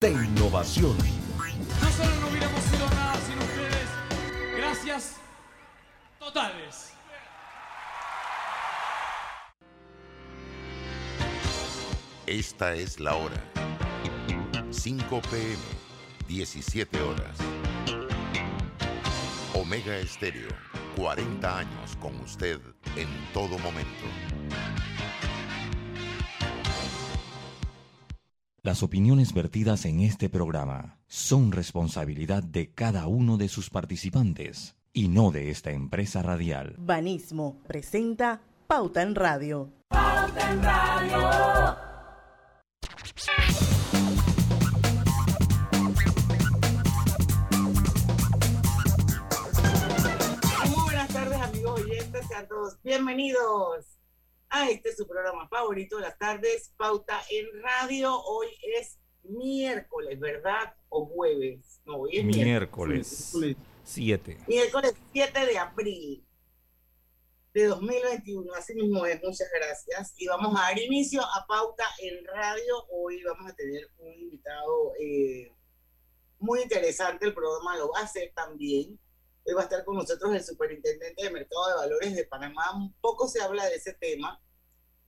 de innovación. Nosotros no hubiéramos sido nada sin ustedes. Gracias totales. Esta es la hora. 5 pm, 17 horas. Omega Estéreo, 40 años con usted en todo momento. Las opiniones vertidas en este programa son responsabilidad de cada uno de sus participantes y no de esta empresa radial. Banismo presenta Pauta en Radio. Pauta en Radio. Muy buenas tardes, amigos oyentes, sean todos bienvenidos a este su programa favorito de las tardes, Pauta en Radio. Hoy es miércoles, ¿verdad? O jueves. No, hoy es miércoles. miércoles. 7. Miércoles 7 de abril de 2021. Así mismo es, muchas gracias. Y vamos a dar inicio a Pauta en Radio. Hoy vamos a tener un invitado eh, muy interesante. El programa lo va a hacer también. Va a estar con nosotros el superintendente de Mercado de Valores de Panamá. Un poco se habla de ese tema,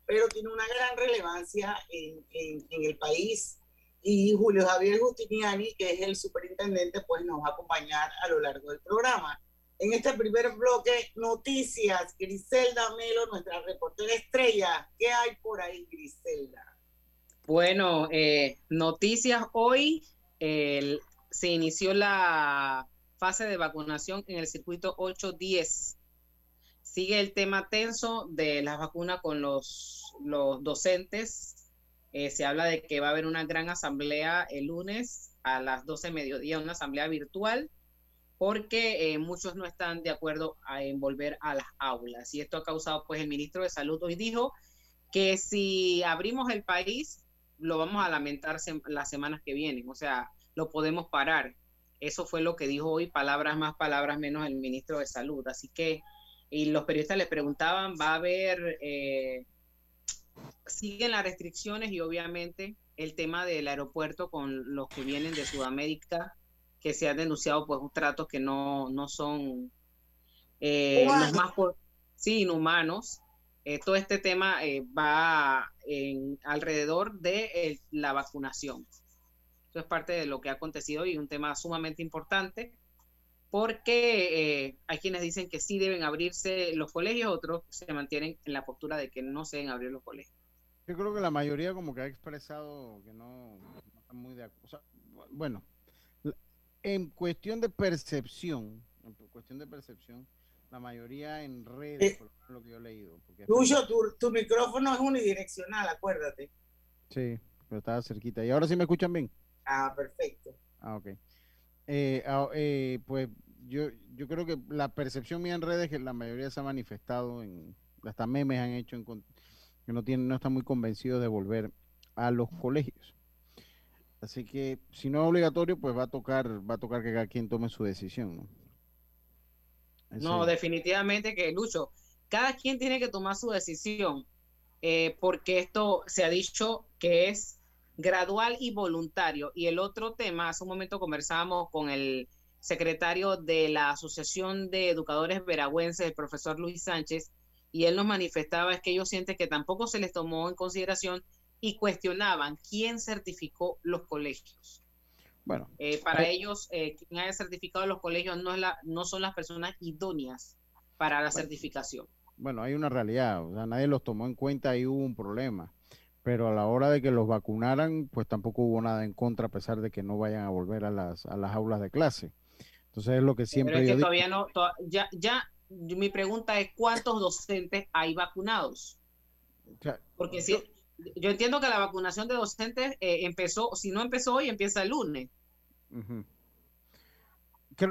pero tiene una gran relevancia en, en, el país. Y Julio Javier Justiniani, que es el superintendente, pues nos va a acompañar a lo largo del programa. En este primer bloque, noticias. Griselda Melo, nuestra reportera estrella. ¿Qué hay por ahí, Griselda? Bueno, eh, noticias hoy. se inició la fase de vacunación en el circuito 810. Sigue el tema tenso de las vacunas con los, los docentes. Eh, se habla de que va a haber una gran asamblea el lunes a las 12 de mediodía, una asamblea virtual, porque eh, muchos no están de acuerdo a, en volver a las aulas. Y esto ha causado, pues el ministro de Salud hoy dijo que si abrimos el país, lo vamos a lamentar sem las semanas que vienen, o sea, lo podemos parar. Eso fue lo que dijo hoy, palabras más, palabras menos el ministro de Salud. Así que, y los periodistas le preguntaban, va a haber, eh, siguen las restricciones y obviamente el tema del aeropuerto con los que vienen de Sudamérica, que se han denunciado pues tratos que no, no son eh, los más, sí, inhumanos. Eh, todo este tema eh, va en, alrededor de eh, la vacunación. Eso es parte de lo que ha acontecido y un tema sumamente importante porque eh, hay quienes dicen que sí deben abrirse los colegios, otros se mantienen en la postura de que no se deben abrir los colegios. Yo creo que la mayoría como que ha expresado que no, no está muy de acuerdo. O sea, bueno, en cuestión de percepción, en cuestión de percepción, la mayoría en redes, Eh, por lo que yo he leído. Porque Tuyo, tu, tu micrófono es unidireccional, acuérdate. Sí, pero estaba cerquita. ¿Y ahora sí me escuchan bien? Ah, perfecto. Ah, ok. Eh, ah, eh, pues yo, yo creo que la percepción mía en redes es que la mayoría se ha manifestado en, hasta memes han hecho en, con- que no tienen, no están muy convencidos de volver a los colegios. Así que si no es obligatorio, pues va a tocar, va a tocar que cada quien tome su decisión, ¿no? Definitivamente que Lucho, cada quien tiene que tomar su decisión, eh, porque esto se ha dicho que es gradual y voluntario. Y el otro tema, hace un momento conversábamos con el secretario de la Asociación de Educadores Veragüenses, el profesor Luis Sánchez, y él nos manifestaba es que ellos sienten que tampoco se les tomó en consideración y cuestionaban quién certificó los colegios. Bueno, Eh, para ellos, eh, quien haya certificado los colegios no, es la, no son las personas idóneas para la certificación. bueno, hay una realidad, o sea, nadie los tomó en cuenta y hubo un problema. Pero a la hora de que los vacunaran, pues tampoco hubo nada en contra, a pesar de que no vayan a volver a las, a las aulas de clase. Entonces es lo que siempre Pero es yo que digo. todavía no, to- ya, ya, mi pregunta es cuántos docentes hay vacunados. Porque si, yo entiendo que la vacunación de docentes eh, empezó, si no empezó hoy, empieza el lunes. Ujú.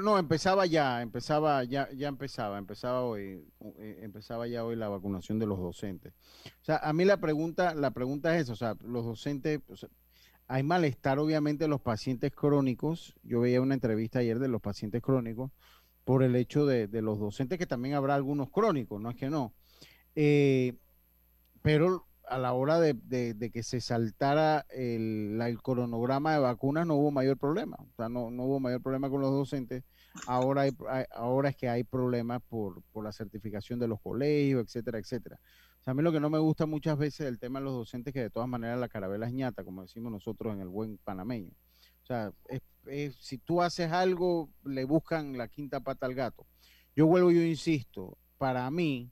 No, empezaba ya, empezaba ya, ya empezaba, empezaba hoy, eh, empezaba ya hoy la vacunación de los docentes. O sea, a mí la pregunta, la pregunta es esa, o sea, los docentes, hay malestar obviamente en los pacientes crónicos. Yo veía una entrevista ayer de los pacientes crónicos por el hecho de, de los docentes, que también habrá algunos crónicos, no es que no. Eh, pero a la hora de, que se saltara el, la- el cronograma de vacunas no hubo mayor problema. O sea, no, no hubo mayor problema con los docentes. Ahora, hay- ahora es que hay problemas por, por la certificación de los colegios, etcétera, etcétera. O sea, a mí lo que no me gusta muchas veces del tema de los docentes, que de todas maneras la carabela es ñata, como decimos nosotros en el buen panameño. O sea, es- es- si tú haces algo, le buscan la quinta pata al gato. Yo vuelvo, yo insisto, para mí,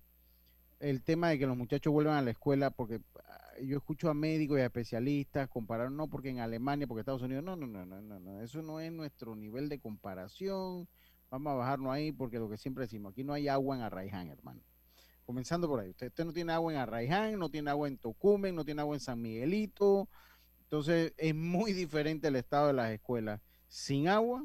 el tema de que los muchachos vuelvan a la escuela, porque ah, yo escucho a médicos y a especialistas comparar, no porque en Alemania, porque Estados Unidos, no, no, no, no, no, no, eso no es nuestro nivel de comparación, vamos a bajarnos ahí, porque lo que siempre decimos, aquí no hay agua en Arraiján, hermano. Comenzando por ahí, usted, usted no tiene agua en Arraiján, no tiene agua en Tocumen, no tiene agua en San Miguelito, entonces es muy diferente el estado de las escuelas sin agua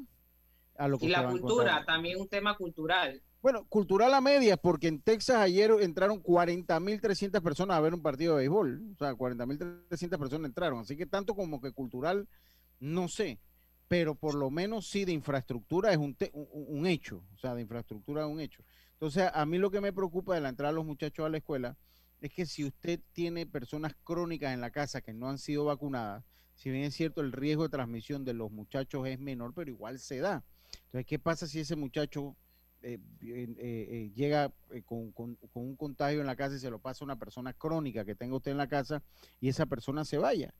a lo que Y la cultura, también un tema cultural. Bueno, cultural a medias, porque en Texas ayer entraron 40.300 personas a ver un partido de béisbol. O sea, 40.300 personas entraron. Así que tanto como que cultural, no sé. Pero por lo menos sí de infraestructura es un, te- un, un hecho. O sea, de infraestructura es un hecho. Entonces, a mí lo que me preocupa de la entrada de los muchachos a la escuela es que si usted tiene personas crónicas en la casa que no han sido vacunadas, si bien es cierto el riesgo de transmisión de los muchachos es menor, pero igual se da. Entonces, ¿qué pasa si ese muchacho eh, eh, eh, llega con, con- con un contagio en la casa y se lo pasa a una persona crónica que tenga usted en la casa y esa persona se vaya.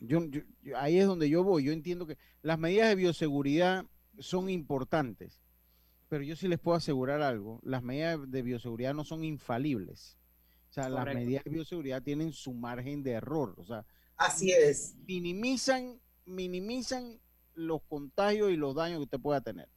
Yo, yo- yo- ahí es donde yo voy. Yo entiendo que las medidas de bioseguridad son importantes, pero yo sí les puedo asegurar algo. Las medidas de bioseguridad no son infalibles. O sea, las medidas de bioseguridad tienen su margen de error. O sea, Así es. minimizan, minimizan los contagios y los daños que usted pueda tener.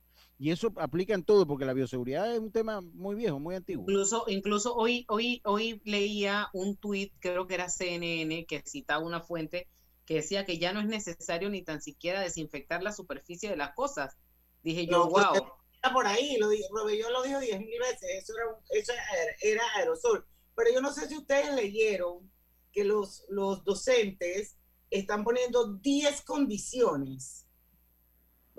Y eso aplica en todo, porque la bioseguridad es un tema muy viejo, muy antiguo. Incluso, incluso hoy, hoy, hoy leía un tuit, creo que era CNN, que citaba una fuente que decía que ya no es necesario ni tan siquiera desinfectar la superficie de las cosas. Dije yo, No, wow. Está por ahí, lo, di- Robellón lo dijo diez mil veces, eso, era, eso era, era aerosol. Pero yo no sé si ustedes leyeron que los, los docentes están poniendo 10 condiciones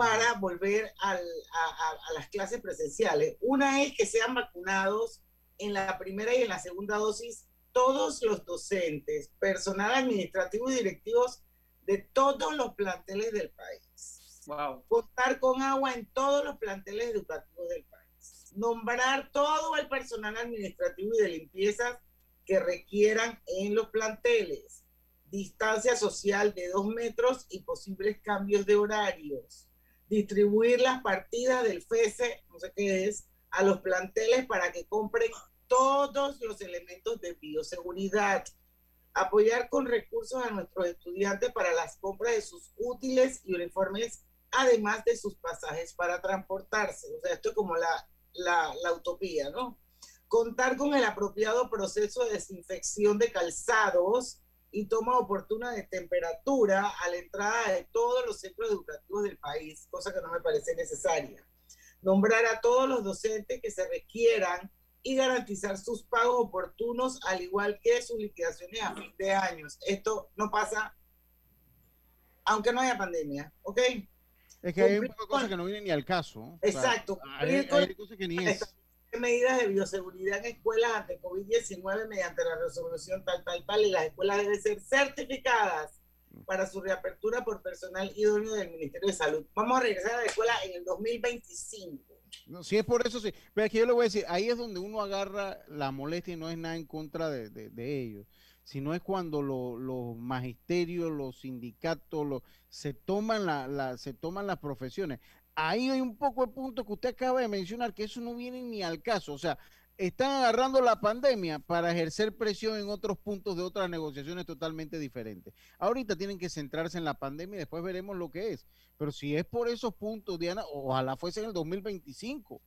para volver al- a, a- a las clases presenciales. Una es que sean vacunados en la primera y en la segunda dosis todos los docentes, personal administrativo y directivos de todos los planteles del país Wow. contar con agua en todos los planteles educativos del país, nombrar todo el personal administrativo y de limpieza que requieran en los planteles, distancia social de dos metros y posibles cambios de horarios, distribuir las partidas del FESE, no sé qué es, a los planteles para que compren todos los elementos de bioseguridad, apoyar con recursos a nuestros estudiantes para las compras de sus útiles y uniformes además de sus pasajes para transportarse. O sea, esto es como la, la, la utopía, ¿no? Contar con el apropiado proceso de desinfección de calzados y toma oportuna de temperatura a la entrada de todos los centros educativos del país, cosa que no me parece necesaria. Nombrar a todos los docentes que se requieran y garantizar sus pagos oportunos, al igual que sus liquidaciones a fin de años. Esto no pasa aunque no haya pandemia, ¿ok? Es que hay un Cumplir poco de cosas con- que no vienen ni al caso. ¿no? O sea, Exacto, hay, hay cosas que ni es. Medidas de bioseguridad en escuelas ante COVID-19 mediante la resolución tal, tal, tal, y las escuelas deben ser certificadas para su reapertura por personal idóneo del Ministerio de Salud. Vamos a regresar a la escuela en el 2025. No, si es por eso, sí. Pero que yo le voy a decir, ahí es donde uno agarra la molestia y no es nada en contra de, de- de ellos, sino es cuando lo- los magisterios, los sindicatos, los, se, toman la, la- se toman las profesiones. Ahí hay un poco de punto que usted acaba de mencionar, que eso no viene ni al caso. O sea, están agarrando la pandemia para ejercer presión en otros puntos de otras negociaciones totalmente diferentes. Ahorita tienen que centrarse en la pandemia y después veremos lo que es. Pero si es por esos puntos, Diana, ojalá fuese en el 2025.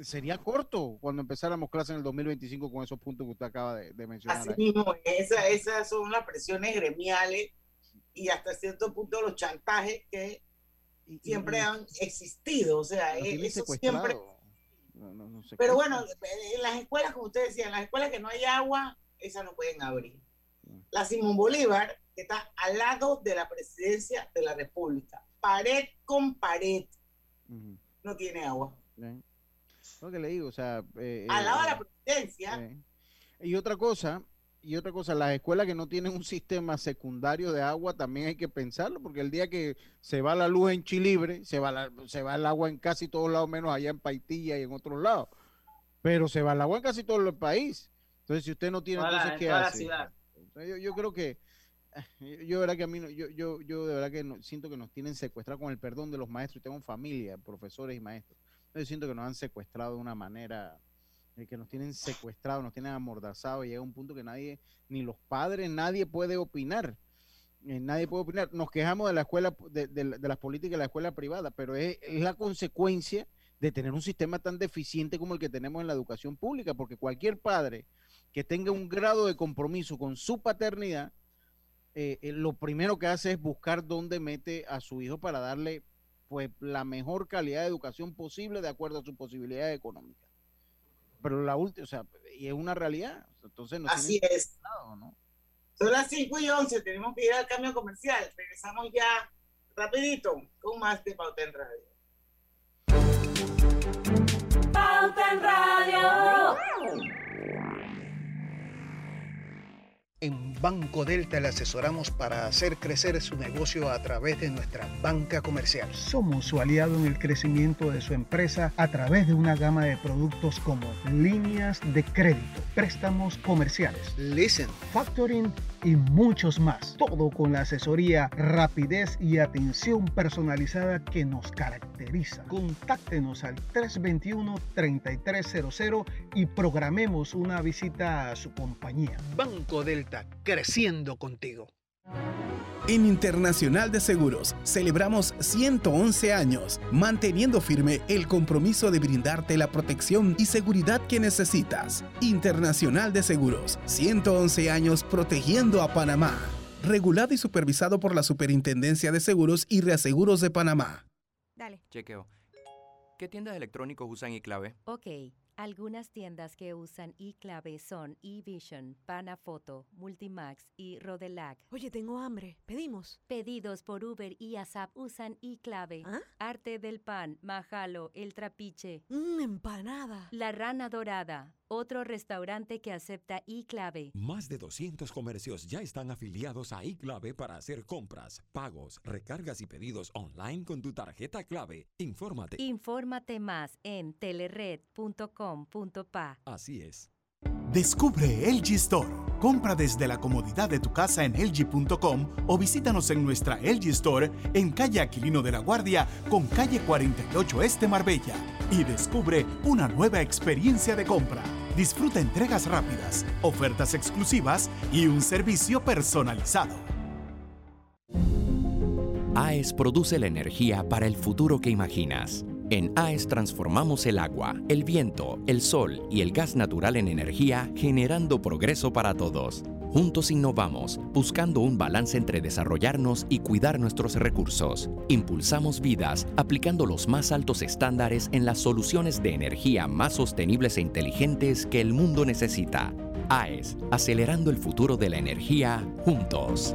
Sería corto cuando empezáramos clase en el 2025 con esos puntos que usted acaba de, de mencionar. Así mismo, esa- esas son las presiones gremiales y hasta cierto punto los chantajes que Y- siempre y han existido. O sea, eh, tienen eso siempre No, no, no Pero bueno, en las escuelas, como usted decía, en las escuelas que no hay agua, esas no pueden abrir. La Simón Bolívar, que está al lado de la presidencia de la República, pared con pared, no tiene agua. bien. Lo que le digo, o sea. eh, Al lado de eh, la presidencia, eh. Y otra cosa, y otra cosa, las escuelas que no tienen un sistema secundario de agua también hay que pensarlo, porque el día que se va la luz en Chilibre, se va, se va el agua en casi todos lados, menos allá en Paitilla y en otros lados. Pero se va el agua en casi todo el país. Entonces, si usted no tiene, entonces, ¿qué hace? Yo, yo, creo que, yo, verdad que a mí, yo, yo, yo de verdad que siento que nos tienen secuestrado con el perdón de los maestros. Tengo familia, profesores y maestros. Yo siento que nos han secuestrado de una manera que nos tienen secuestrados, nos tienen amordazados, llega un punto que nadie, ni los padres, nadie puede opinar. Eh, nadie puede opinar. Nos quejamos de la escuela, de, de, las políticas de la escuela privada, pero es, la consecuencia de tener un sistema tan deficiente como el que tenemos en la educación pública, porque cualquier padre que tenga un grado de compromiso con su paternidad, eh, eh, lo primero que hace es buscar dónde mete a su hijo para darle pues la mejor calidad de educación posible de acuerdo a sus posibilidades económicas pero la última, o sea, y es una realidad. Entonces no Así es. ¿no? Son las 5 y 11, tenemos que ir al cambio comercial. Regresamos ya rapidito con más de Pauta en Radio. Pauta en Radio. En Banco Delta le asesoramos para hacer crecer su negocio a través de nuestra banca comercial. Somos su aliado en el crecimiento de su empresa a través de una gama de productos como líneas de crédito, préstamos comerciales, listen, factoring y muchos más. Todo con la asesoría, rapidez y atención personalizada que nos caracteriza. Contáctenos al 321-3300 y programemos una visita a su compañía. Banco Delta, creciendo contigo. En Internacional de Seguros celebramos 111 años, manteniendo firme el compromiso de brindarte la protección y seguridad que necesitas. Internacional de Seguros, 111 años protegiendo a Panamá. Regulado y supervisado por la Superintendencia de Seguros y Reaseguros de Panamá. Dale. Chequeo. ¿Qué tiendas electrónicos usan iClave? Ok. Algunas tiendas que usan iClave son eVision, Panafoto, Multimax y Rodelac. Oye, tengo hambre. ¿Pedimos? Pedidos por Uber y ASAP usan iClave. ¿Ah? Arte del Pan, Majalo, El Trapiche. Mmm, empanada. La Rana Dorada. Otro restaurante que acepta iClave. Más de 200 comercios ya están afiliados a iClave para hacer compras, pagos, recargas y pedidos online con tu tarjeta clave. Infórmate. Infórmate más en telered.com.pa. Así es. Descubre LG Store. Compra desde la comodidad de tu casa en LG.com o visítanos en nuestra LG Store en calle Aquilino de la Guardia con calle 48 Este Marbella y descubre una nueva experiencia de compra. Disfruta entregas rápidas, ofertas exclusivas y un servicio personalizado. AES produce la energía para el futuro que imaginas. En AES transformamos el agua, el viento, el sol y el gas natural en energía, generando progreso para todos. Juntos innovamos, buscando un balance entre desarrollarnos y cuidar nuestros recursos. Impulsamos vidas, aplicando los más altos estándares en las soluciones de energía más sostenibles e inteligentes que el mundo necesita. AES, acelerando el futuro de la energía juntos.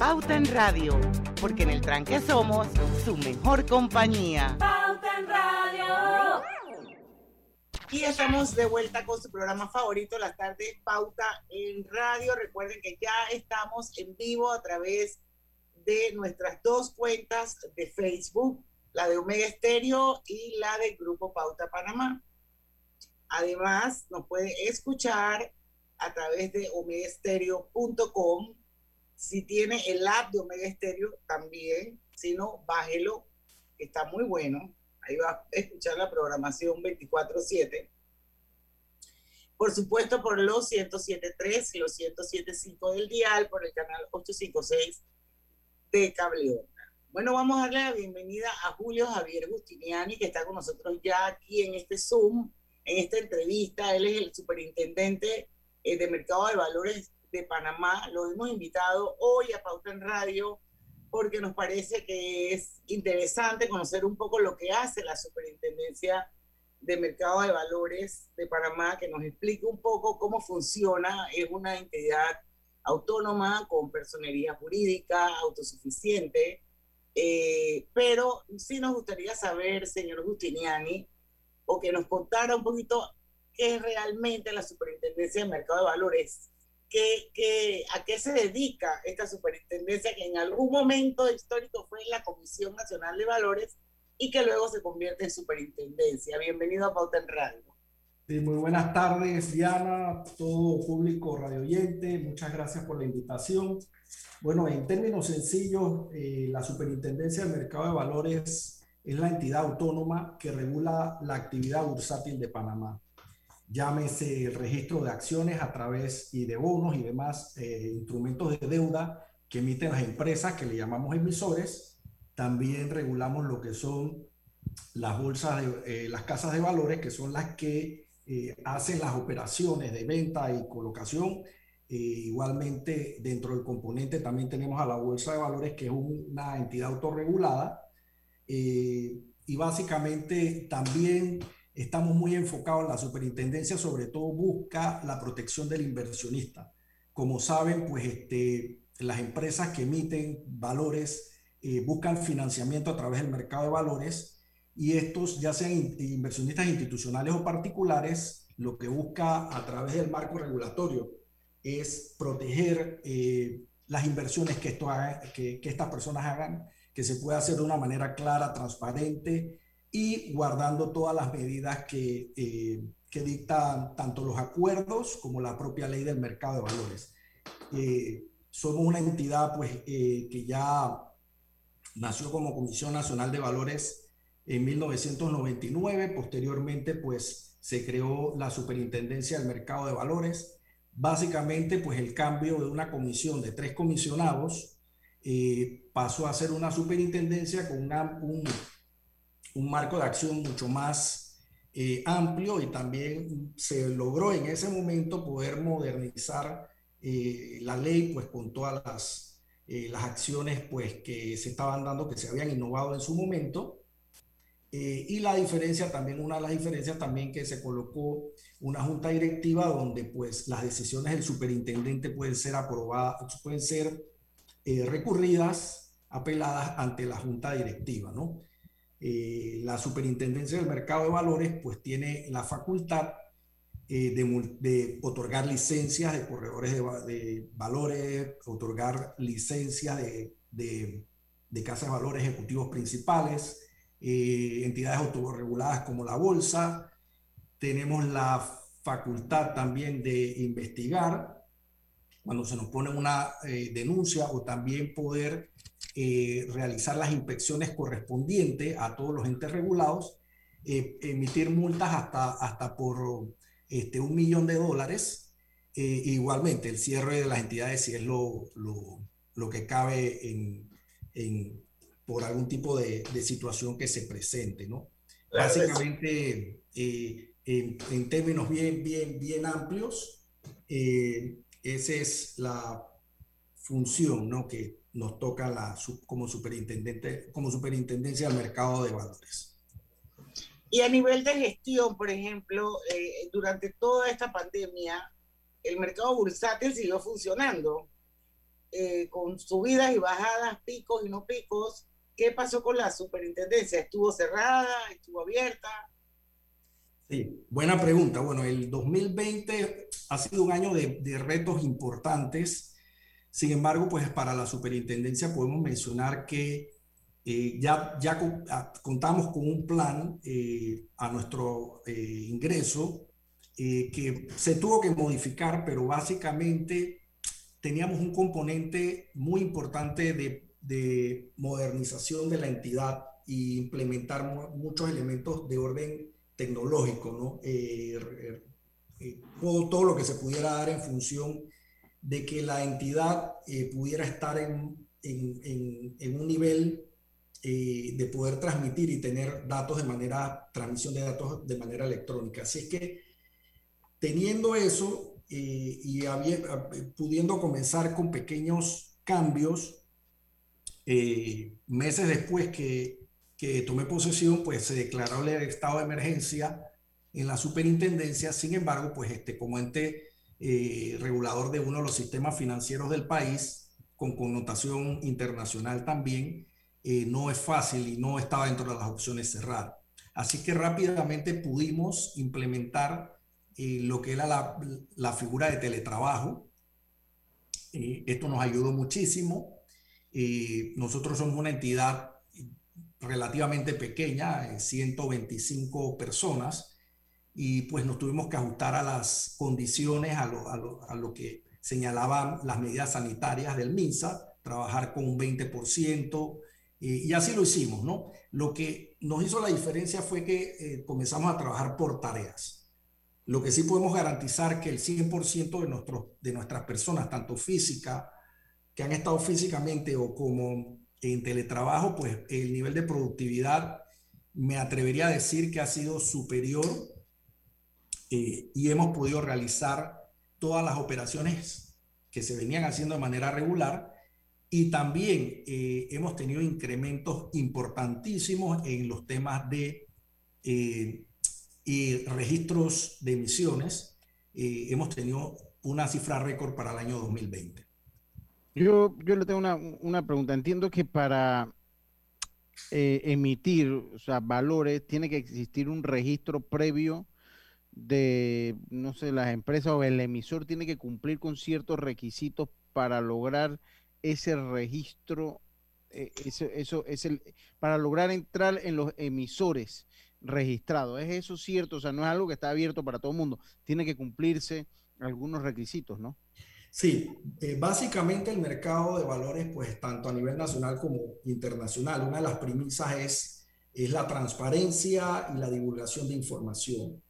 Pauta en Radio, porque en el tranque somos su mejor compañía. Pauta en Radio. Y estamos de vuelta con su programa favorito, las tardes Pauta en Radio. Recuerden que ya estamos en vivo a través de nuestras dos cuentas de Facebook, la de Omega Estéreo y la del Grupo Pauta Panamá. Además, nos puede escuchar a través de omegaestereo.com si tiene el app de Omega Stereo, también. Si no, bájelo, que está muy bueno. Ahí va a escuchar la programación 24-7. Por supuesto, por los 107.3 y los 107.5 del dial, por el canal 856 de Cable Onda. Bueno, vamos a darle la bienvenida a Julio Javier Gustiniani, que está con nosotros ya aquí en este Zoom en esta entrevista. Él es el superintendente eh, de Mercado de Valores de Panamá. Lo hemos invitado hoy a Pauta en Radio porque nos parece que es interesante conocer un poco lo que hace la Superintendencia de Mercado de Valores de Panamá, que nos explique un poco cómo funciona. Es una entidad autónoma con personería jurídica, autosuficiente, eh, pero sí nos gustaría saber, señor Justiniani, o que nos contara un poquito qué es realmente la Superintendencia de Mercado de Valores, qué, qué, a qué se dedica esta superintendencia que en algún momento histórico fue la Comisión Nacional de Valores y que luego se convierte en superintendencia. Bienvenido a Pauta en Radio. Sí, muy buenas tardes, Diana, todo público radio oyente. Muchas gracias por la invitación. Bueno, en términos sencillos, eh, la Superintendencia del Mercado de Valores es la entidad autónoma que regula la actividad bursátil de Panamá. Llámese el registro de acciones a través y de bonos y demás eh, instrumentos de deuda que emiten las empresas que le llamamos emisores. También regulamos lo que son las bolsas, de, eh, las casas de valores, que son las que eh, hacen las operaciones de venta y colocación. Eh, igualmente, dentro del componente también tenemos a la Bolsa de Valores, que es una entidad autorregulada. Eh, y básicamente también estamos muy enfocados en la superintendencia, sobre todo busca la protección del inversionista. Como saben, pues este, las empresas que emiten valores buscan financiamiento a través del mercado de valores y estos, ya sean inversionistas institucionales o particulares, lo que busca a través del marco regulatorio es proteger eh, las inversiones que, esto que, estas personas hagan, que se pueda hacer de una manera clara, transparente y guardando todas las medidas que, eh, que dictan tanto los acuerdos como la propia ley del mercado de valores. Eh, somos una entidad pues, eh, que ya nació como Comisión Nacional de Valores en 1999. Posteriormente, pues se creó la Superintendencia del Mercado de Valores. Básicamente, pues el cambio de una comisión de tres comisionados pasó a ser una superintendencia con una, un, un, marco de acción mucho más eh, amplio y también se logró en ese momento poder modernizar eh, la ley pues con todas las, eh, las acciones pues que se estaban dando, que se habían innovado en su momento y la diferencia también, una de las diferencias también que se colocó una junta directiva donde pues las decisiones del superintendente pueden ser aprobadas, pueden ser recurridas, apeladas ante la junta directiva, ¿no? Eh, la superintendencia del mercado de valores pues tiene la facultad eh, de, de, otorgar licencias de corredores de, de valores, otorgar licencias de, de, casas de valores ejecutivos principales, eh, entidades autorreguladas como la bolsa. Tenemos la facultad también de investigar cuando se nos pone una eh, denuncia o también poder eh, realizar las inspecciones correspondientes a todos los entes regulados, eh, emitir multas hasta, hasta por este, un millón de dólares. Eh, igualmente, el cierre de las entidades si es lo, lo, lo que cabe en, en, por algún tipo de, de, situación que se presente, ¿no? Básicamente, en, en, términos bien, bien, bien amplios, esa es la función, ¿no? Que nos toca la, como superintendente, como superintendencia del mercado de valores. Y a nivel de gestión, por ejemplo, eh, durante toda esta pandemia, el mercado bursátil siguió funcionando, eh, con subidas y bajadas, picos y no picos, ¿Qué pasó con la superintendencia? ¿Estuvo cerrada? ¿Estuvo abierta? Sí, buena pregunta. Bueno, el 2020 ha sido un año de, de, retos importantes. Sin embargo, pues para la superintendencia podemos mencionar que eh, ya, ya contamos con un plan eh, a nuestro eh, ingreso que se tuvo que modificar, pero básicamente teníamos un componente muy importante de de modernización de la entidad e implementar muchos elementos de orden tecnológico, ¿no? Todo, todo, lo que se pudiera dar en función de que la entidad eh, pudiera estar en, en, en, en, un nivel eh, de poder transmitir y tener datos de manera, transmisión de datos de manera electrónica. Así es que teniendo eso eh, y pudiendo comenzar con pequeños cambios, meses después que, que tomé posesión, pues se declaró el estado de emergencia en la superintendencia. Sin embargo, pues este, como ente regulador de uno de los sistemas financieros del país, con connotación internacional también, eh, no es fácil y no estaba dentro de las opciones cerrar. Así que rápidamente pudimos implementar eh, lo que era la, la, figura de teletrabajo. Eh, esto nos ayudó muchísimo. nosotros somos una entidad relativamente pequeña, 125 personas, y pues nos tuvimos que ajustar a las condiciones, a lo, a lo, a lo que señalaban las medidas sanitarias del MINSA, trabajar con un 20%, y así lo hicimos, ¿no? Lo que nos hizo la diferencia fue que eh, comenzamos a trabajar por tareas. Lo que sí podemos garantizar que el 100% de, nuestros, de nuestras personas, tanto física, que han estado físicamente o como en teletrabajo, pues el nivel de productividad me atrevería a decir que ha sido superior eh, y hemos podido realizar todas las operaciones que se venían haciendo de manera regular y también eh, hemos tenido incrementos importantísimos en los temas de eh, registros de emisiones. Eh, hemos tenido una cifra récord para el año 2020. Yo, yo le tengo una, una pregunta. Entiendo que para emitir o sea, valores tiene que existir un registro previo de, no sé, las empresas o el emisor tiene que cumplir con ciertos requisitos para lograr ese registro, eh, eso, es el, para lograr entrar en los emisores registrados. ¿Es eso cierto? O sea, no es algo que está abierto para todo el mundo. Tiene que cumplirse algunos requisitos, ¿no? Sí, eh, básicamente el mercado de valores, pues tanto a nivel nacional como internacional, una de las premisas es, es la transparencia y la divulgación de información.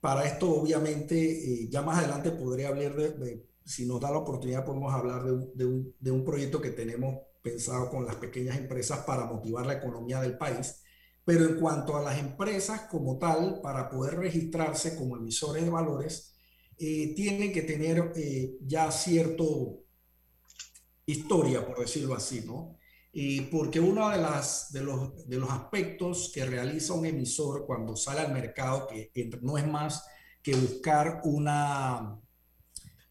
Para esto, obviamente, eh, ya más adelante podré hablar de, si nos da la oportunidad, podemos hablar de un, proyecto que tenemos pensado con las pequeñas empresas para motivar la economía del país. Pero en cuanto a las empresas como tal, para poder registrarse como emisores de valores, eh, tienen que tener eh, ya cierto historia, por decirlo así, ¿no? Y porque uno de, las, de, los, de los aspectos que realiza un emisor cuando sale al mercado, que no es más que buscar una,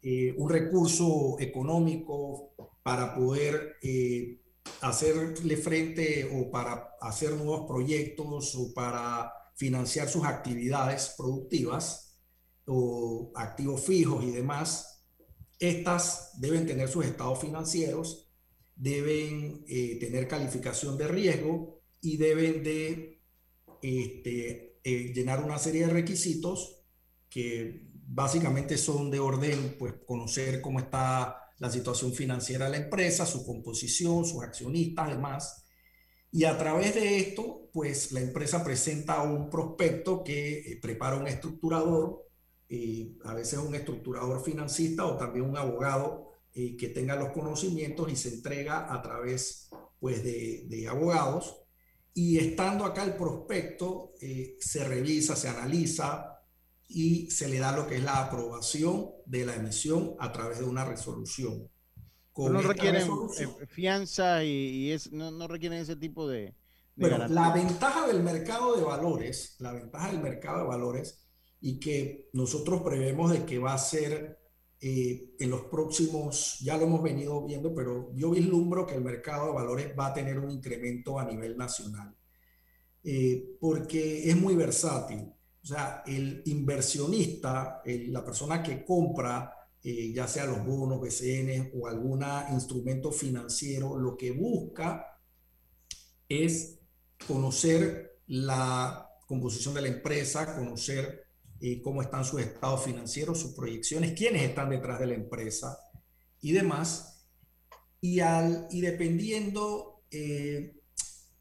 eh, un recurso económico para poder eh, hacerle frente o para hacer nuevos proyectos o para financiar sus actividades productivas o activos fijos y demás, estas deben tener sus estados financieros, deben eh, tener calificación de riesgo y deben de este, llenar una serie de requisitos que básicamente son de orden, pues conocer cómo está la situación financiera de la empresa, su composición, sus accionistas, además. Y a través de esto, pues la empresa presenta un prospecto que eh, prepara un estructurador, eh, a veces un estructurador financista o también un abogado eh, que tenga los conocimientos y se entrega a través pues, de, de abogados. Y estando acá el prospecto, se revisa, se analiza, y se le da lo que es la aprobación de la emisión a través de una resolución. no requieren eh, fianza y, es, no, no, requieren ese tipo de... bueno, la ventaja del mercado de valores, la ventaja del mercado de valores y que nosotros prevemos de que va a ser eh, en los próximos, ya lo hemos venido viendo, pero yo vislumbro que el mercado de valores va a tener un incremento a nivel nacional, eh, porque es muy versátil. O sea, el inversionista, la persona que compra, eh, ya sea los bonos, BCN o algún instrumento financiero, lo que busca es conocer la composición de la empresa, conocer cómo están sus estados financieros, sus proyecciones, quiénes están detrás de la empresa y demás. Y, al, y dependiendo eh,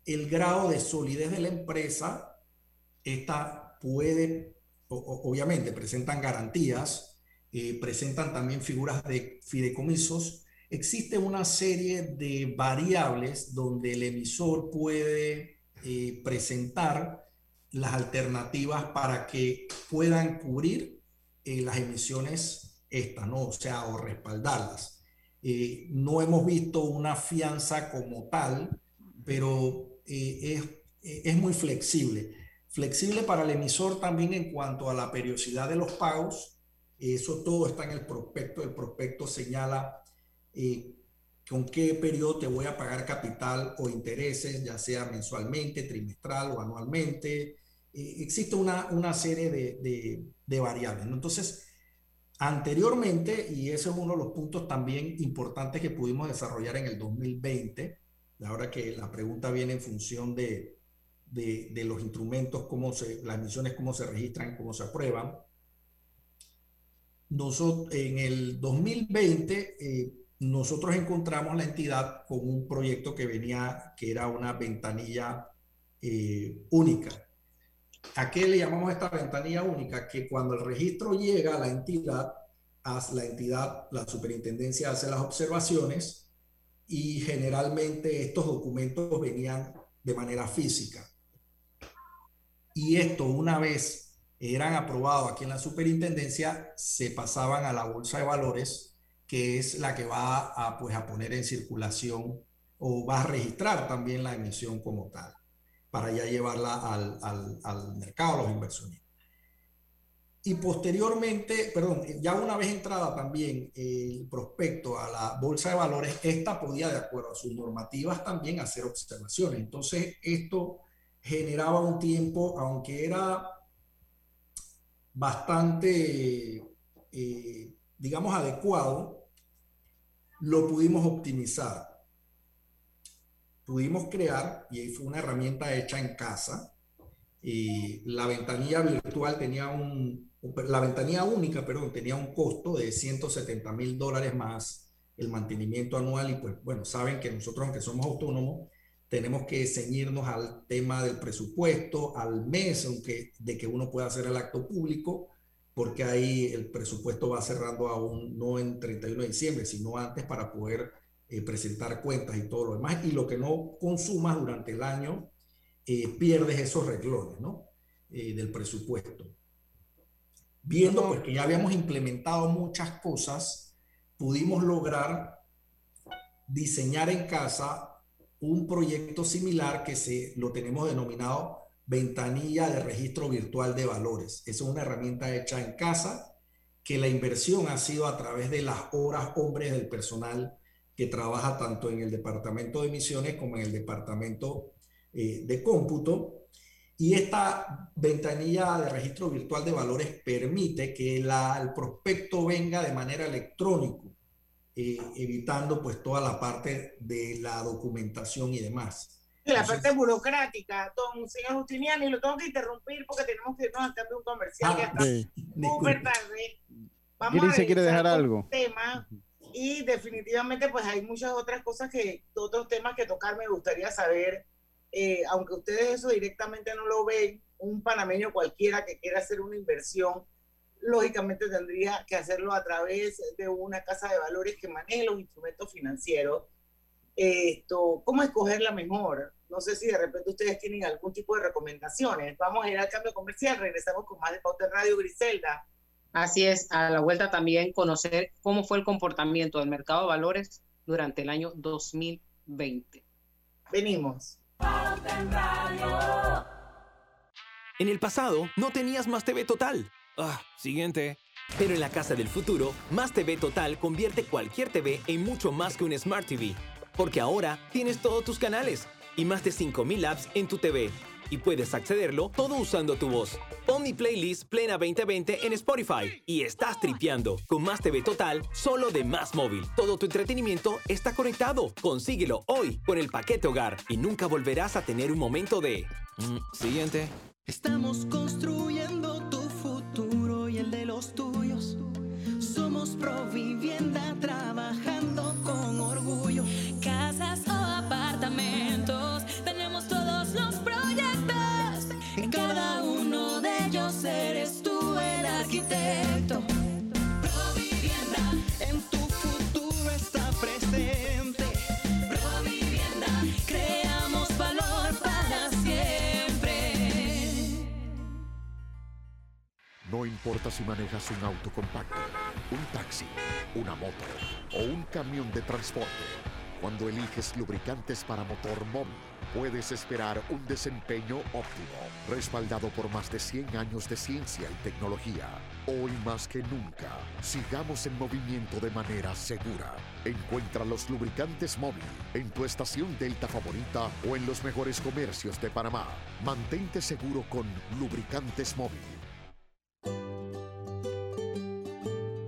el grado de solidez de la empresa, esta pueden, obviamente, presentan garantías, eh, presentan también figuras de fideicomisos existe una serie de variables donde el emisor puede eh, presentar las alternativas para que puedan cubrir eh, las emisiones estas, ¿no? O sea, o respaldarlas. Eh, no hemos visto una fianza como tal, pero es, es muy flexible. Flexible para el emisor también en cuanto a la periodicidad de los pagos. Eso todo está en el prospecto. El prospecto señala eh, con qué periodo te voy a pagar capital o intereses, ya sea mensualmente, trimestral o anualmente. Eh, existe una, una serie de, de, variables. Entonces, anteriormente, y ese es uno de los puntos también importantes que pudimos desarrollar en el 2020, ahora que la pregunta viene en función de, de, de los instrumentos, cómo se, las emisiones, cómo se registran, cómo se aprueban. Nosotros, en el 2020, eh, nosotros encontramos la entidad con un proyecto que venía, que era una ventanilla eh, única. ¿A qué le llamamos esta ventanilla única? Que cuando el registro llega a la entidad, la entidad, la superintendencia hace las observaciones y generalmente estos documentos venían de manera física. Y esto una vez eran aprobados aquí en la superintendencia, se pasaban a la bolsa de valores que es la que va a, pues, a poner en circulación o va a registrar también la emisión como tal, para ya llevarla al, al, al mercado, a los inversionistas. Y posteriormente, perdón, ya una vez entrada también el prospecto a la bolsa de valores, esta podía, de acuerdo a sus normativas, también hacer observaciones. Entonces, esto generaba un tiempo, aunque era bastante, eh, digamos, adecuado, lo pudimos optimizar. Pudimos crear, y fue una herramienta hecha en casa, y la ventanilla virtual tenía un, la ventanilla única, perdón, tenía un costo de 170 mil dólares más el mantenimiento anual. Y pues bueno, saben que nosotros aunque somos autónomos, tenemos que ceñirnos al tema del presupuesto, al mes, aunque de que uno pueda hacer el acto público, porque ahí el presupuesto va cerrando aún no en 31 de diciembre, sino antes para poder eh, presentar cuentas y todo lo demás. Y lo que no consumas durante el año, eh, pierdes esos reglones ¿no? Eh, del presupuesto. Viendo pues, que ya habíamos implementado muchas cosas, pudimos lograr diseñar en casa un proyecto similar que se lo tenemos denominado ventanilla de registro virtual de valores. Es una herramienta hecha en casa que la inversión ha sido a través de las horas hombres del personal que trabaja tanto en el departamento de emisiones como en el departamento eh, de cómputo. Y esta ventanilla de registro virtual de valores permite que la, el prospecto venga de manera electrónica, eh, evitando pues toda la parte de la documentación y demás la parte burocrática, don señor Justiniani, lo tengo que interrumpir porque tenemos que irnos a cambio un comercial que está súper tarde. Vamos a quiere dejar algo. Tema, y definitivamente pues hay muchas otras cosas que, otros temas que tocar me gustaría saber, eh, aunque ustedes eso directamente no lo ven, un panameño cualquiera que quiera hacer una inversión, lógicamente tendría que hacerlo a través de una casa de valores que maneje los instrumentos financieros. Esto, ¿Cómo escoger la mejor? No sé si de repente ustedes tienen algún tipo de recomendaciones. Vamos a ir al cambio comercial, regresamos con más de Pauta Radio Griselda. Así es, a la vuelta también conocer cómo fue el comportamiento del mercado de valores durante el año 2020. Venimos. En el pasado no tenías más TV Total. Ah, siguiente. Pero en la casa del futuro, Más TV Total convierte cualquier TV en mucho más que un Smart TV. Porque ahora tienes todos tus canales y más de 5.000 apps en tu TV. Y puedes accederlo todo usando tu voz. Pon mi playlist Plena 2020 en Spotify y estás tripeando con Más TV Total solo de Más Móvil. Todo tu entretenimiento está conectado. Consíguelo hoy con el paquete hogar y nunca volverás a tener un momento de... Mm, siguiente. Estamos construyendo tu futuro y el de los tuyos. Somos Provivienda importa si manejas un auto compacto, un taxi, una moto o un camión de transporte. Cuando eliges lubricantes para motor móvil, puedes esperar un desempeño óptimo, respaldado por más de 100 años de ciencia y tecnología. Hoy más que nunca, sigamos en movimiento de manera segura. Encuentra los lubricantes móvil en tu estación Delta favorita o en los mejores comercios de Panamá. Mantente seguro con lubricantes móvil.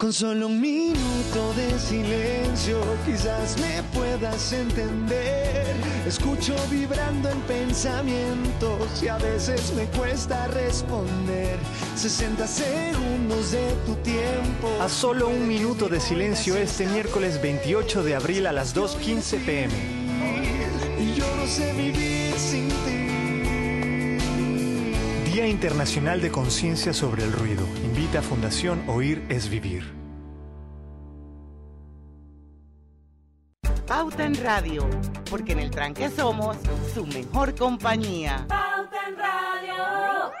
Con solo un minuto de silencio quizás me puedas entender. Escucho vibrando en pensamientos y a veces me cuesta responder. 60 segundos de tu tiempo. A solo un minuto de silencio este miércoles 28 de abril a las 2.15 pm. Y yo no sé vivir sin. Día Internacional de Conciencia sobre el Ruido. Invita a Fundación Oír es Vivir. Pauta en Radio, porque en el tranque somos su mejor compañía. Pauta en Radio.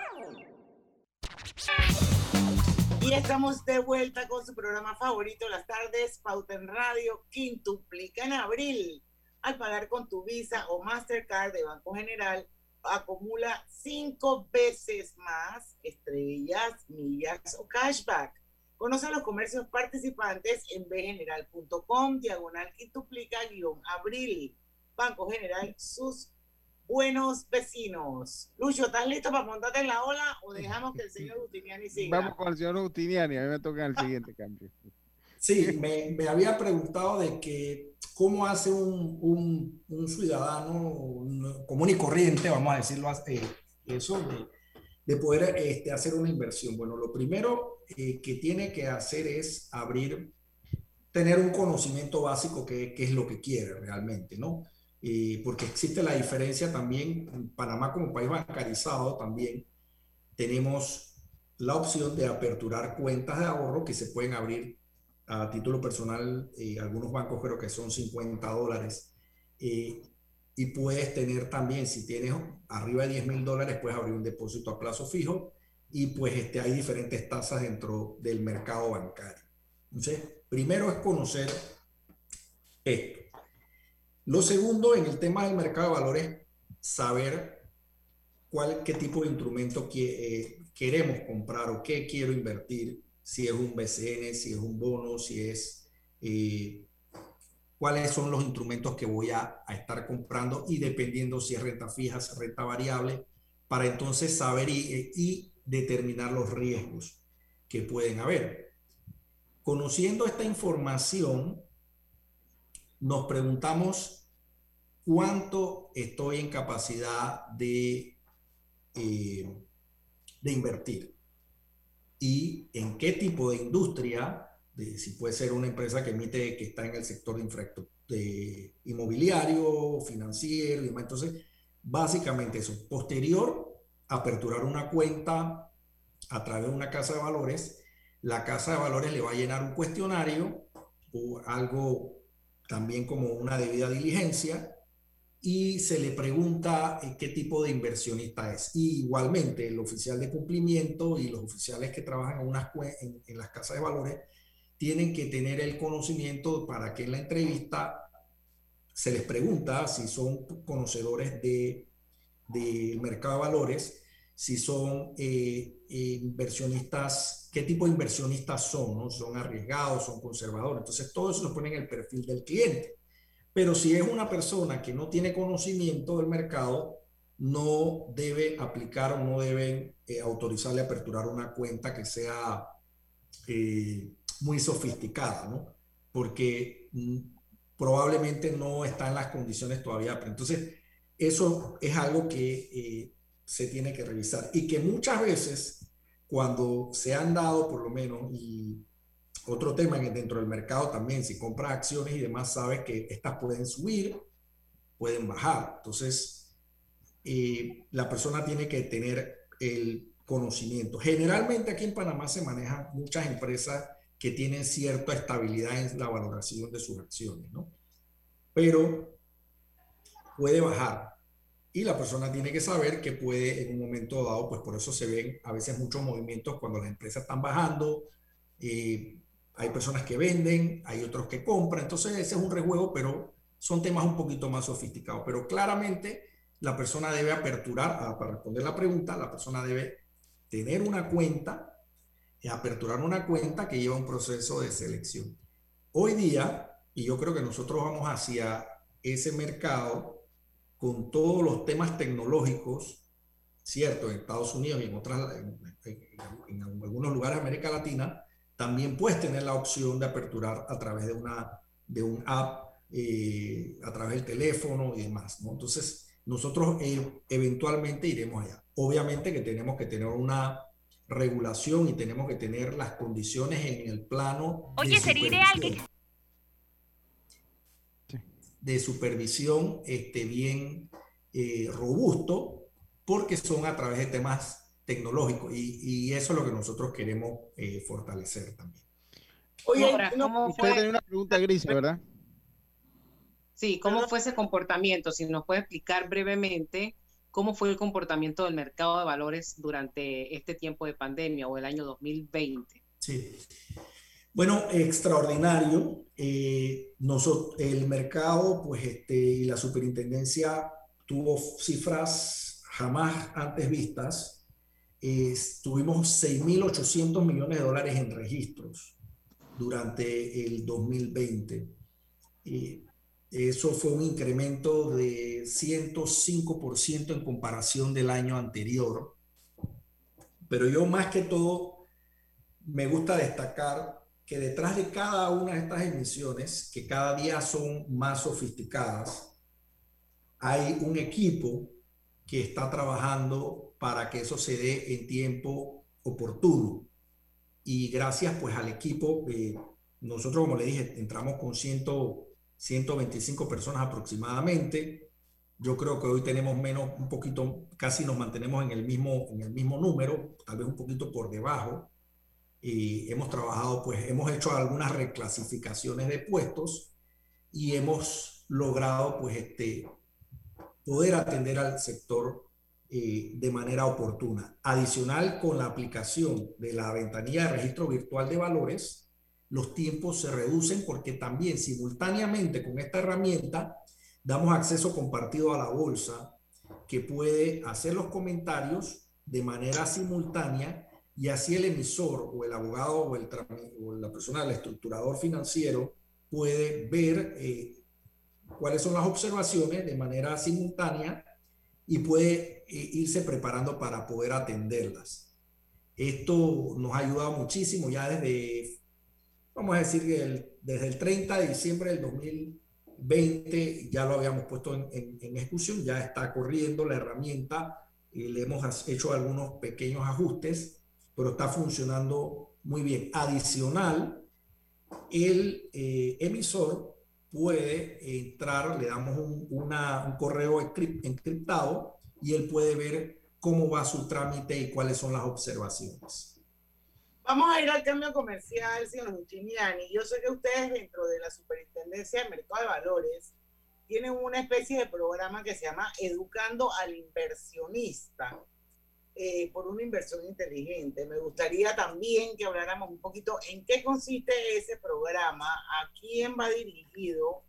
Y estamos de vuelta con su programa favorito, las tardes, Pauta en Radio, quintuplica en abril. Al pagar con tu Visa o Mastercard de Banco General, acumula cinco veces más estrellas, millas o cashback. Conoce los comercios participantes en bgeneral.com, diagonal quintuplica guion abril. Banco General, sus buenos vecinos. Lucho, ¿estás listo para montarte en la ola o dejamos que el señor Utiniani siga? Vamos con el señor Utiniani, a mí me toca el siguiente cambio. Sí, me, me, había preguntado de que cómo hace un, un, un ciudadano común y corriente, vamos a decirlo eh, eso, de, de poder este, hacer una inversión. Bueno, lo primero eh, que tiene que hacer es abrir, tener un conocimiento básico que, que es lo que quiere realmente, ¿no? Eh, porque existe la diferencia también, en Panamá como país bancarizado también tenemos la opción de aperturar cuentas de ahorro que se pueden abrir a título personal, eh, algunos bancos creo que son 50 dólares. Eh, y puedes tener también, si tienes arriba de 10 mil dólares, puedes abrir un depósito a plazo fijo y pues este, hay diferentes tasas dentro del mercado bancario. Entonces, primero es conocer esto. Lo segundo, en el tema del mercado de valores, saber cuál, qué tipo de instrumento que, eh, queremos comprar o qué quiero invertir, si es un BCN, si es un bono, si es eh, cuáles son los instrumentos que voy a, estar comprando y dependiendo si es renta fija, si es renta variable, para entonces saber y, y determinar los riesgos que pueden haber. Conociendo esta información, nos preguntamos cuánto estoy en capacidad de, eh, de invertir y en qué tipo de industria, si puede ser una empresa que emite, que está en el sector de inmobiliario, financiero y demás. Entonces, básicamente eso. Posterior, aperturar una cuenta a través de una casa de valores. La casa de valores le va a llenar un cuestionario o algo también como una debida diligencia y se le pregunta qué tipo de inversionista es. Y igualmente el oficial de cumplimiento y los oficiales que trabajan en las casas de valores tienen que tener el conocimiento para que en la entrevista se les pregunta si son conocedores del de mercado de valores, si son eh, inversionistas, qué tipo de inversionistas son, ¿no? son arriesgados, son conservadores. Entonces todo eso lo pone en el perfil del cliente. Pero si es una persona que no tiene conocimiento del mercado, no debe aplicar o no deben eh, autorizarle a aperturar una cuenta que sea eh, muy sofisticada, ¿no? Porque mm, probablemente no está en las condiciones todavía. Pero entonces, eso es algo que eh, se tiene que revisar y que muchas veces cuando se han dado por lo menos y otro tema que dentro del mercado también, si compras acciones y demás, sabes que estas pueden subir, pueden bajar. Entonces, eh, la persona tiene que tener el conocimiento. Generalmente aquí en Panamá se manejan muchas empresas que tienen cierta estabilidad en la valoración de sus acciones, ¿no? Pero puede bajar. Y la persona tiene que saber que puede en un momento dado, pues por eso se ven a veces muchos movimientos cuando las empresas están bajando. Eh, hay personas que venden, hay otros que compran. Entonces ese es un rejuego, pero son temas un poquito más sofisticados. Pero claramente la persona debe aperturar, ah, para responder la pregunta, la persona debe tener una cuenta, aperturar una cuenta que lleva un proceso de selección. Hoy día, y yo creo que nosotros vamos hacia ese mercado con todos los temas tecnológicos, cierto, en Estados Unidos y en, otras, en, algunos lugares de América Latina, también puedes tener la opción de aperturar a través de una de un app, eh, a través del teléfono y demás. ¿no? Entonces, nosotros eh, eventualmente iremos allá. Obviamente que tenemos que tener una regulación y tenemos que tener las condiciones en el plano. Oye, sería ideal que de supervisión este, bien eh, robusto, porque son a través de temas tecnológicos y, y eso es lo que nosotros queremos eh, fortalecer también. Oye, ¿cómo Usted tiene una pregunta gris, ¿verdad? Sí, ¿cómo fue ese comportamiento? Si nos puede explicar brevemente cómo fue el comportamiento del mercado de valores durante este tiempo de pandemia o el año 2020. Sí. Bueno, extraordinario. Eh, nosotros, el mercado pues, este, y la superintendencia tuvo cifras jamás antes vistas. Eh, tuvimos 6.800 millones de dólares en registros durante el 2020. Eh, eso fue un incremento de 105% en comparación del año anterior. Pero yo más que todo me gusta destacar que detrás de cada una de estas emisiones, que cada día son más sofisticadas, hay un equipo que está trabajando para que eso se dé en tiempo oportuno. Y gracias pues al equipo, eh, nosotros como le dije, entramos con 100, 125 personas aproximadamente. Yo creo que hoy tenemos menos, un poquito, casi nos mantenemos en el mismo, en el mismo número, tal vez un poquito por debajo y hemos trabajado, pues hemos hecho algunas reclasificaciones de puestos y hemos logrado, pues, este, poder atender al sector eh, de manera oportuna. Adicional, con la aplicación de la ventanilla de registro virtual de valores, los tiempos se reducen porque también simultáneamente con esta herramienta damos acceso compartido a la bolsa que puede hacer los comentarios de manera simultánea y así el emisor o el abogado o, el, la persona, el estructurador financiero puede ver eh, cuáles son las observaciones de manera simultánea y puede eh, irse preparando para poder atenderlas. Esto nos ha ayudado muchísimo ya desde, vamos a decir, desde el 30 de diciembre del 2020 ya lo habíamos puesto en, en, ejecución, ya está corriendo la herramienta y le hemos hecho algunos pequeños ajustes pero está funcionando muy bien. Adicional, el eh, emisor puede entrar, le damos un, un correo encriptado y él puede ver cómo va su trámite y cuáles son las observaciones. Vamos a ir al cambio comercial, señor Justiniani. Yo sé que ustedes dentro de la Superintendencia de Mercado de Valores tienen una especie de programa que se llama Educando al Inversionista eh, por una inversión inteligente. Me gustaría también que habláramos un poquito en qué consiste ese programa, a quién va dirigido,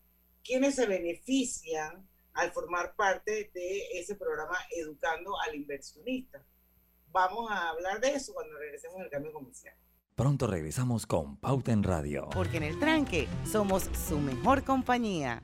quiénes se benefician al formar parte de ese programa Educando al Inversionista. Vamos a hablar de eso cuando regresemos al cambio comercial. Pronto regresamos con Pauta en Radio. Porque en el tranque somos su mejor compañía.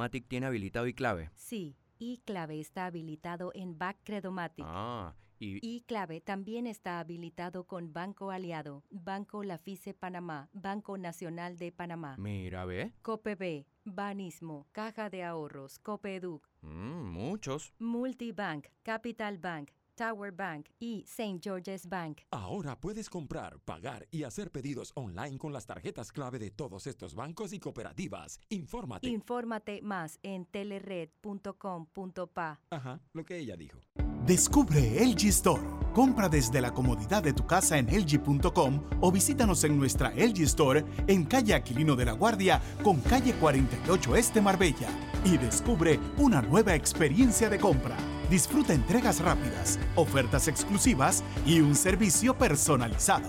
Backcredomatic tiene habilitado y clave. Sí, iClave está habilitado en Backcredomatic. Ah, y iClave también está habilitado con Banco Aliado, Banco Lafice Panamá, Banco Nacional de Panamá, mira, ve. COPB, Banismo, Caja de Ahorros, Copeduc, Mm, muchos. Multibank, Capital Bank, Tower Bank y St. George's Bank. Ahora puedes comprar, pagar y hacer pedidos online con las tarjetas clave de todos estos bancos y cooperativas. Infórmate. Infórmate más en telered.com.pa. Ajá, lo que ella dijo. Descubre LG Store. Compra desde la comodidad de tu casa en LG.com o visítanos en nuestra LG Store en calle Aquilino de la Guardia con calle 48 Este Marbella y descubre una nueva experiencia de compra. Disfruta entregas rápidas, ofertas exclusivas y un servicio personalizado.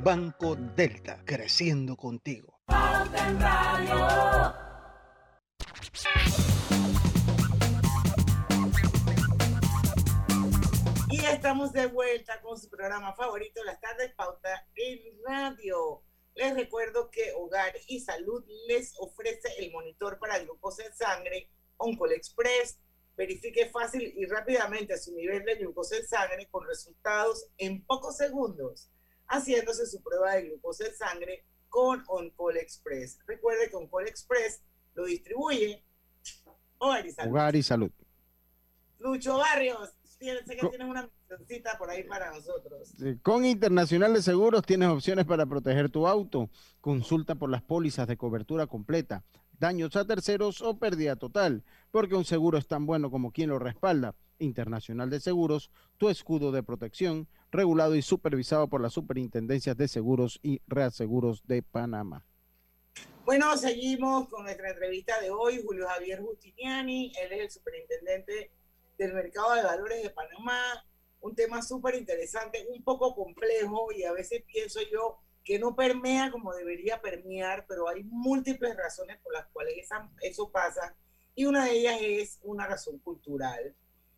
Banco Delta, creciendo contigo. Y estamos de vuelta con su programa favorito, Las Tardes Pauta en Radio. Les recuerdo que Hogar y Salud les ofrece el monitor para glucosa en sangre Oncol Express. Verifique fácil y rápidamente su nivel de glucosa en sangre con resultados en pocos segundos, haciéndose su prueba de glucosa en sangre con Oncol Express. Recuerde que Oncol Express lo distribuye Hogar y Salud. Hogar y salud. Lucho Barrios, tienes- sé que tienes una cita por ahí para nosotros. Con Internacional de Seguros tienes opciones para proteger tu auto. Consulta por las pólizas de cobertura completa, daños a terceros o pérdida total, porque un seguro es tan bueno como quien lo respalda. Internacional de Seguros, tu escudo de protección, regulado y supervisado por las superintendencias de seguros y reaseguros de Panamá. Bueno, seguimos con nuestra entrevista de hoy. Julio Javier Justiniani, él es el superintendente del mercado de valores de Panamá. Un tema súper interesante, un poco complejo y a veces pienso yo que no permea como debería permear, pero hay múltiples razones por las cuales esa- eso pasa y una de ellas es una razón cultural.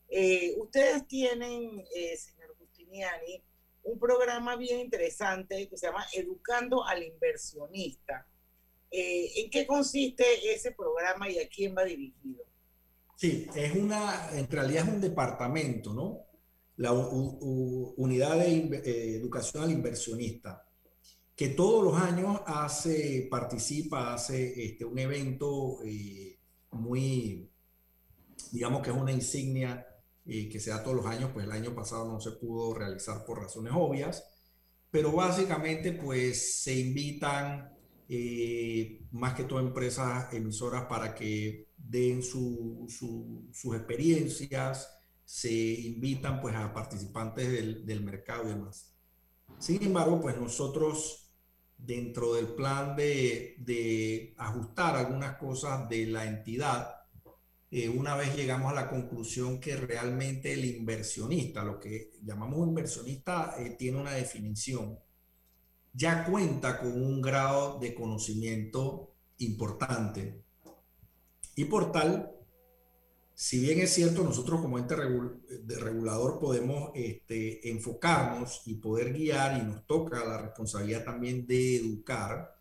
Eh, ustedes tienen, eh, señor Justiniani, un programa bien interesante que se llama Educando al Inversionista. Eh, ¿En qué consiste ese programa y a quién va dirigido? Sí, es una, en realidad es un departamento, ¿no? La u- u- unidad de eh, educación al inversionista, que todos los años hace, participa, hace este, un evento eh, muy, digamos que es una insignia eh, que se da todos los años, pues el año pasado no se pudo realizar por razones obvias, pero básicamente pues se invitan eh, más que todo empresas emisoras para que den su- su- sus experiencias, se invitan pues a participantes del, del mercado y demás. Sin embargo, pues nosotros dentro del plan de, ajustar algunas cosas de la entidad, eh, una vez llegamos a la conclusión que realmente el inversionista, lo que llamamos inversionista, eh, tiene una definición, ya cuenta con un grado de conocimiento importante. Y por tal, si bien es cierto, nosotros como ente regulador podemos este, enfocarnos y poder guiar y nos toca la responsabilidad también de educar,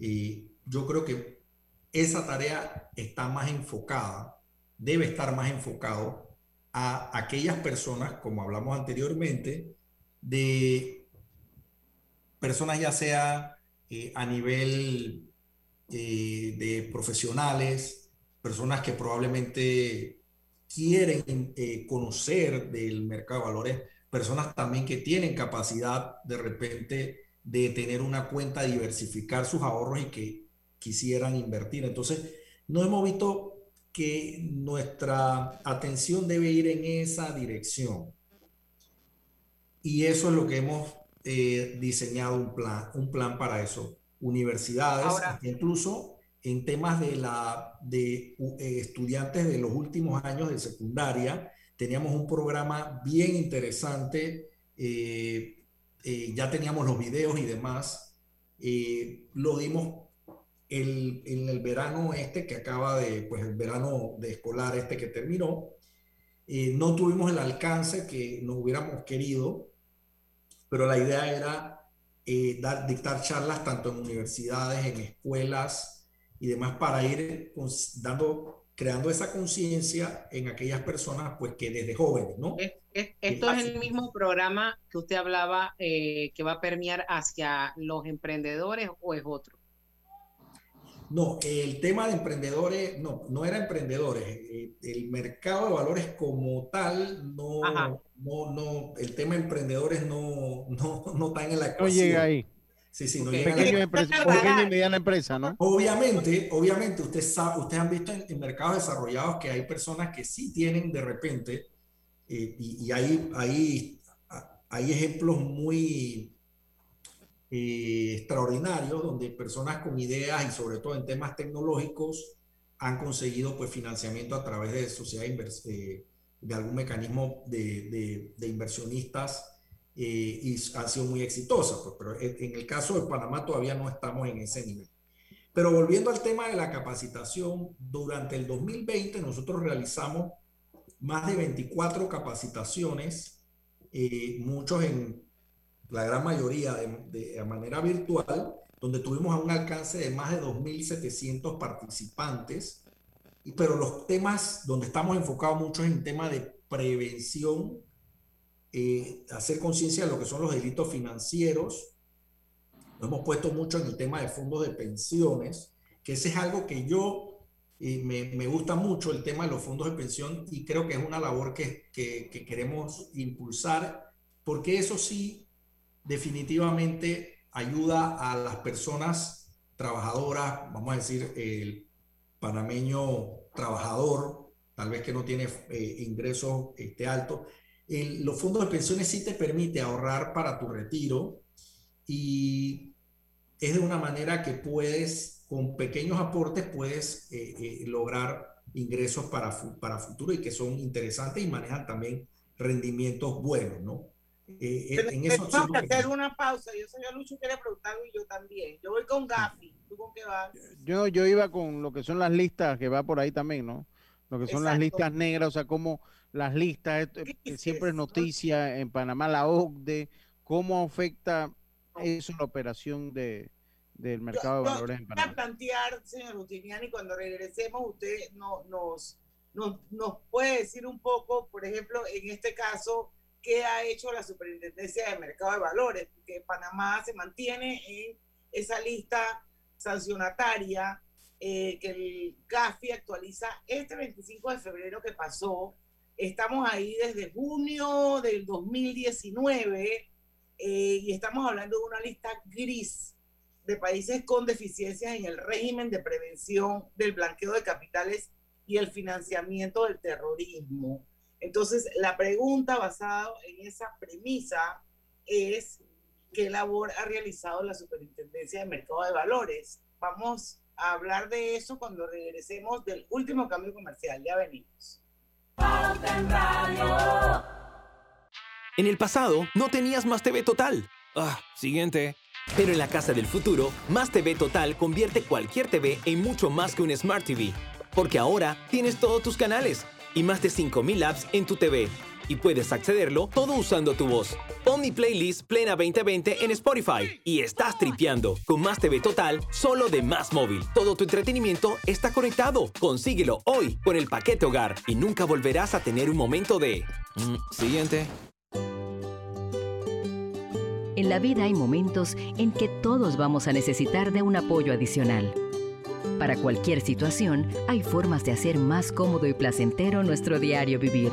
eh, yo creo que esa tarea está más enfocada, debe estar más enfocado a aquellas personas, como hablamos anteriormente, de personas ya sea eh, a nivel eh, de profesionales, personas que probablemente quieren eh, conocer del mercado de valores, personas también que tienen capacidad de repente de tener una cuenta, diversificar sus ahorros y que quisieran invertir. Entonces, no hemos visto que nuestra atención debe ir en esa dirección. Y eso es lo que hemos eh, diseñado un plan, un plan para eso. Universidades, Ahora- incluso en temas de, la, de eh, estudiantes de los últimos años de secundaria, teníamos un programa bien interesante, eh, eh, ya teníamos los videos y demás, eh, lo dimos el, en el verano este que acaba de, pues el verano de escolar este que terminó, eh, no tuvimos el alcance que nos hubiéramos querido, pero la idea era dar, dictar charlas tanto en universidades, en escuelas y demás para ir dando, creando esa conciencia en aquellas personas pues que desde jóvenes, ¿no? Es- es- esto es el mismo programa que usted hablaba eh, que va a permear hacia los emprendedores o es otro. No, el tema de emprendedores, no, no era emprendedores. eh, El mercado de valores como tal, no, Ajá. no, no, el tema de emprendedores no, no, no está en la No ecuación. llega ahí. Sí, sí, no Ok. llega a la Pequeño empresa- pequeña y mediana empresa, ¿no? Obviamente, obviamente, usted ustedes han visto en, en mercados desarrollados que hay personas que sí tienen de repente, eh, y, y hay, hay, hay ejemplos muy eh, extraordinarios donde personas con ideas y sobre todo en temas tecnológicos han conseguido pues financiamiento a través de sociedades invers- eh, de algún mecanismo de, de- de inversionistas eh, y han sido muy exitosas, pues, pero en el caso de Panamá todavía no estamos en ese nivel. Pero volviendo al tema de la capacitación, durante el 2020 nosotros realizamos más de 24 capacitaciones, eh, muchos en la gran mayoría de, de manera virtual, donde tuvimos un alcance de más de 2.700 participantes, pero los temas donde estamos enfocados mucho es en tema de prevención, eh, hacer conciencia de lo que son los delitos financieros, nos hemos puesto mucho en el tema de fondos de pensiones, que ese es algo que yo eh, me, me gusta mucho, el tema de los fondos de pensión, y creo que es una labor que, que, que queremos impulsar, porque eso sí definitivamente ayuda a las personas trabajadoras, vamos a decir, el panameño trabajador, tal vez que no tiene eh, ingresos este, altos. El- los fondos de pensiones sí te permite ahorrar para tu retiro y es de una manera que puedes, con pequeños aportes, puedes eh, eh, lograr ingresos para, para futuro y que son interesantes y manejan también rendimientos buenos, ¿no? Eh, Pero en eso que siempre- hacer una pausa. Yo que Lucho quiere preguntar y yo también. Yo voy con Gafi. ¿Tú con qué vas? Yo, yo iba con lo que son las listas, que va por ahí también, ¿no? Lo que son las Exacto. listas negras, o sea, como las listas, que siempre es noticia en Panamá, la OCDE, cómo afecta eso la operación de, del mercado de Yo- valores en Voy a Panamá. plantear, señor Justiniani, cuando regresemos, usted no, nos, nos, nos puede decir un poco, por ejemplo, en este caso, qué ha hecho la Superintendencia de Mercado de Valores, porque Panamá se mantiene en esa lista sancionataria eh, que el GAFI actualiza este 25 de febrero que pasó. Estamos ahí desde junio del 2019 eh, y estamos hablando de una lista gris de países con deficiencias en el régimen de prevención del blanqueo de capitales y el financiamiento del terrorismo. Entonces, la pregunta basada en esa premisa es qué labor ha realizado la Superintendencia de Mercado de Valores. Vamos a hablar de eso cuando regresemos del último cambio comercial. Ya venimos. En el pasado, no tenías Más TV Total. Ah, siguiente. Pero en la casa del futuro, Más TV Total convierte cualquier TV en mucho más que un Smart TV. Porque ahora tienes todos tus canales y más de 5000 apps en tu TV. Y puedes accederlo todo usando tu voz. Pon playlist Plena 2020 en Spotify y estás tripeando con Más TV Total solo de Más Móvil. Todo tu entretenimiento está conectado. Consíguelo hoy con el paquete hogar y nunca volverás a tener un momento de... Mm, siguiente. En la vida hay momentos en que todos vamos a necesitar de un apoyo adicional. Para cualquier situación, hay formas de hacer más cómodo y placentero nuestro diario vivir.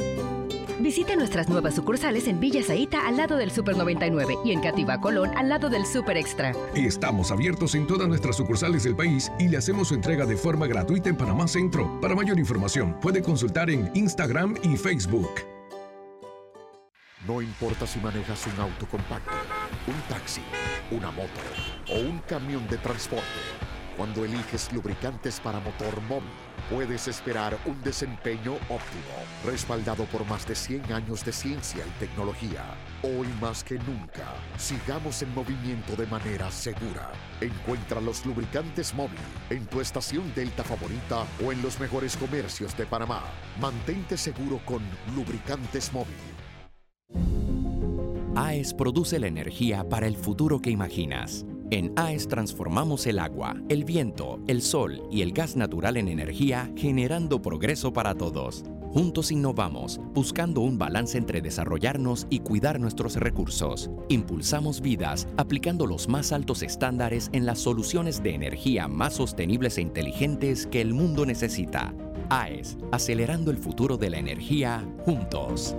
Visite nuestras nuevas sucursales en Villa Zaita al lado del Super 99 y en Cativa Colón al lado del Super Extra. Estamos abiertos en todas nuestras sucursales del país y le hacemos su entrega de forma gratuita en Panamá Centro. Para mayor información, puede consultar en Instagram y Facebook. No importa si manejas un auto compacto, un taxi, una moto o un camión de transporte. Cuando eliges lubricantes para motor móvil, puedes esperar un desempeño óptimo, respaldado por más de 100 años de ciencia y tecnología. Hoy más que nunca, sigamos en movimiento de manera segura. Encuentra los lubricantes móvil en tu estación Delta favorita o en los mejores comercios de Panamá. Mantente seguro con lubricantes móvil. AES produce la energía para el futuro que imaginas. En AES transformamos el agua, el viento, el sol y el gas natural en energía, generando progreso para todos. Juntos innovamos, buscando un balance entre desarrollarnos y cuidar nuestros recursos. Impulsamos vidas, aplicando los más altos estándares en las soluciones de energía más sostenibles e inteligentes que el mundo necesita. AES, acelerando el futuro de la energía juntos.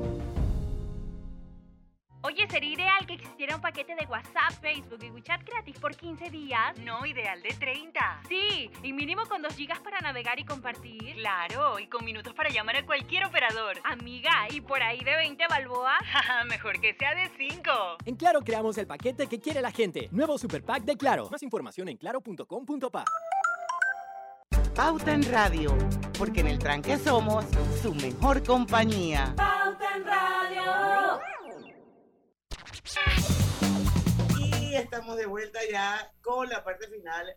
Oye, sería ideal que existiera un paquete de WhatsApp, Facebook y WeChat gratis por 15 días. No, ideal de 30. Sí, y mínimo con 2 gigas para navegar y compartir. Claro, y con minutos para llamar a cualquier operador. Amiga, ¿y por ahí de 20 balboa? Mejor que sea de 5. En Claro creamos el paquete que quiere la gente. Nuevo Super Pack de Claro. Más información en claro.com.pa. Pauta en Radio, porque en el tranque somos su mejor compañía. Pauta en Radio. Y estamos de vuelta ya con la parte final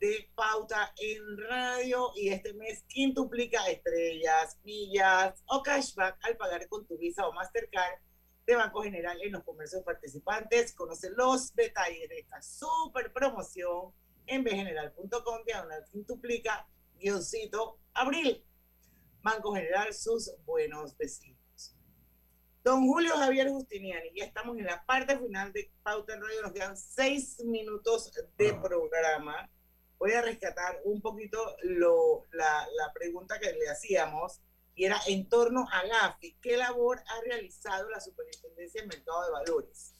de Pauta en Radio y este mes quintuplica estrellas, millas o cashback al pagar con tu Visa o Mastercard de Banco General en los comercios participantes. Conoce los detalles de esta super promoción en bgeneral.com diagonal quintuplica guioncito abril. Banco General, sus buenos vecinos. Don Julio Javier Justiniani, ya estamos en la parte final de Pauta en Radio, nos quedan seis minutos de programa. Voy a rescatar un poquito lo, la, la pregunta que le hacíamos y era en torno a GAFI. ¿Qué labor ha realizado la Superintendencia de Mercado de Valores?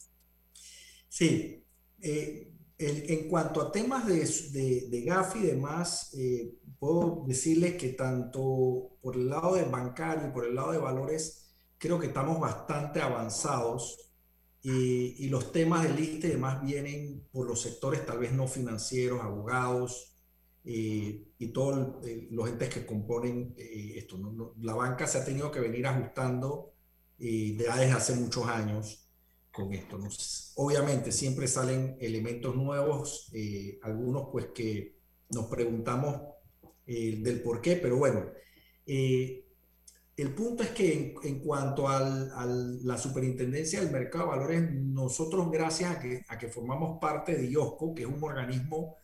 Sí, eh, el- en cuanto a temas de, de, de GAFI y demás, eh, puedo decirles que tanto por el lado de bancario y por el lado de valores, creo que estamos bastante avanzados y, y los temas del ISTE y demás vienen por los sectores tal vez no financieros, abogados y todos eh, los entes que componen eh, esto. ¿no? La banca se ha tenido que venir ajustando ya desde hace muchos años con esto. ¿no? Obviamente siempre salen elementos nuevos, eh, algunos pues que nos preguntamos eh, del por qué, pero bueno, eh, el punto es que en, en cuanto a la superintendencia del mercado de valores, nosotros gracias a que, a que formamos parte de IOSCO, que es un organismo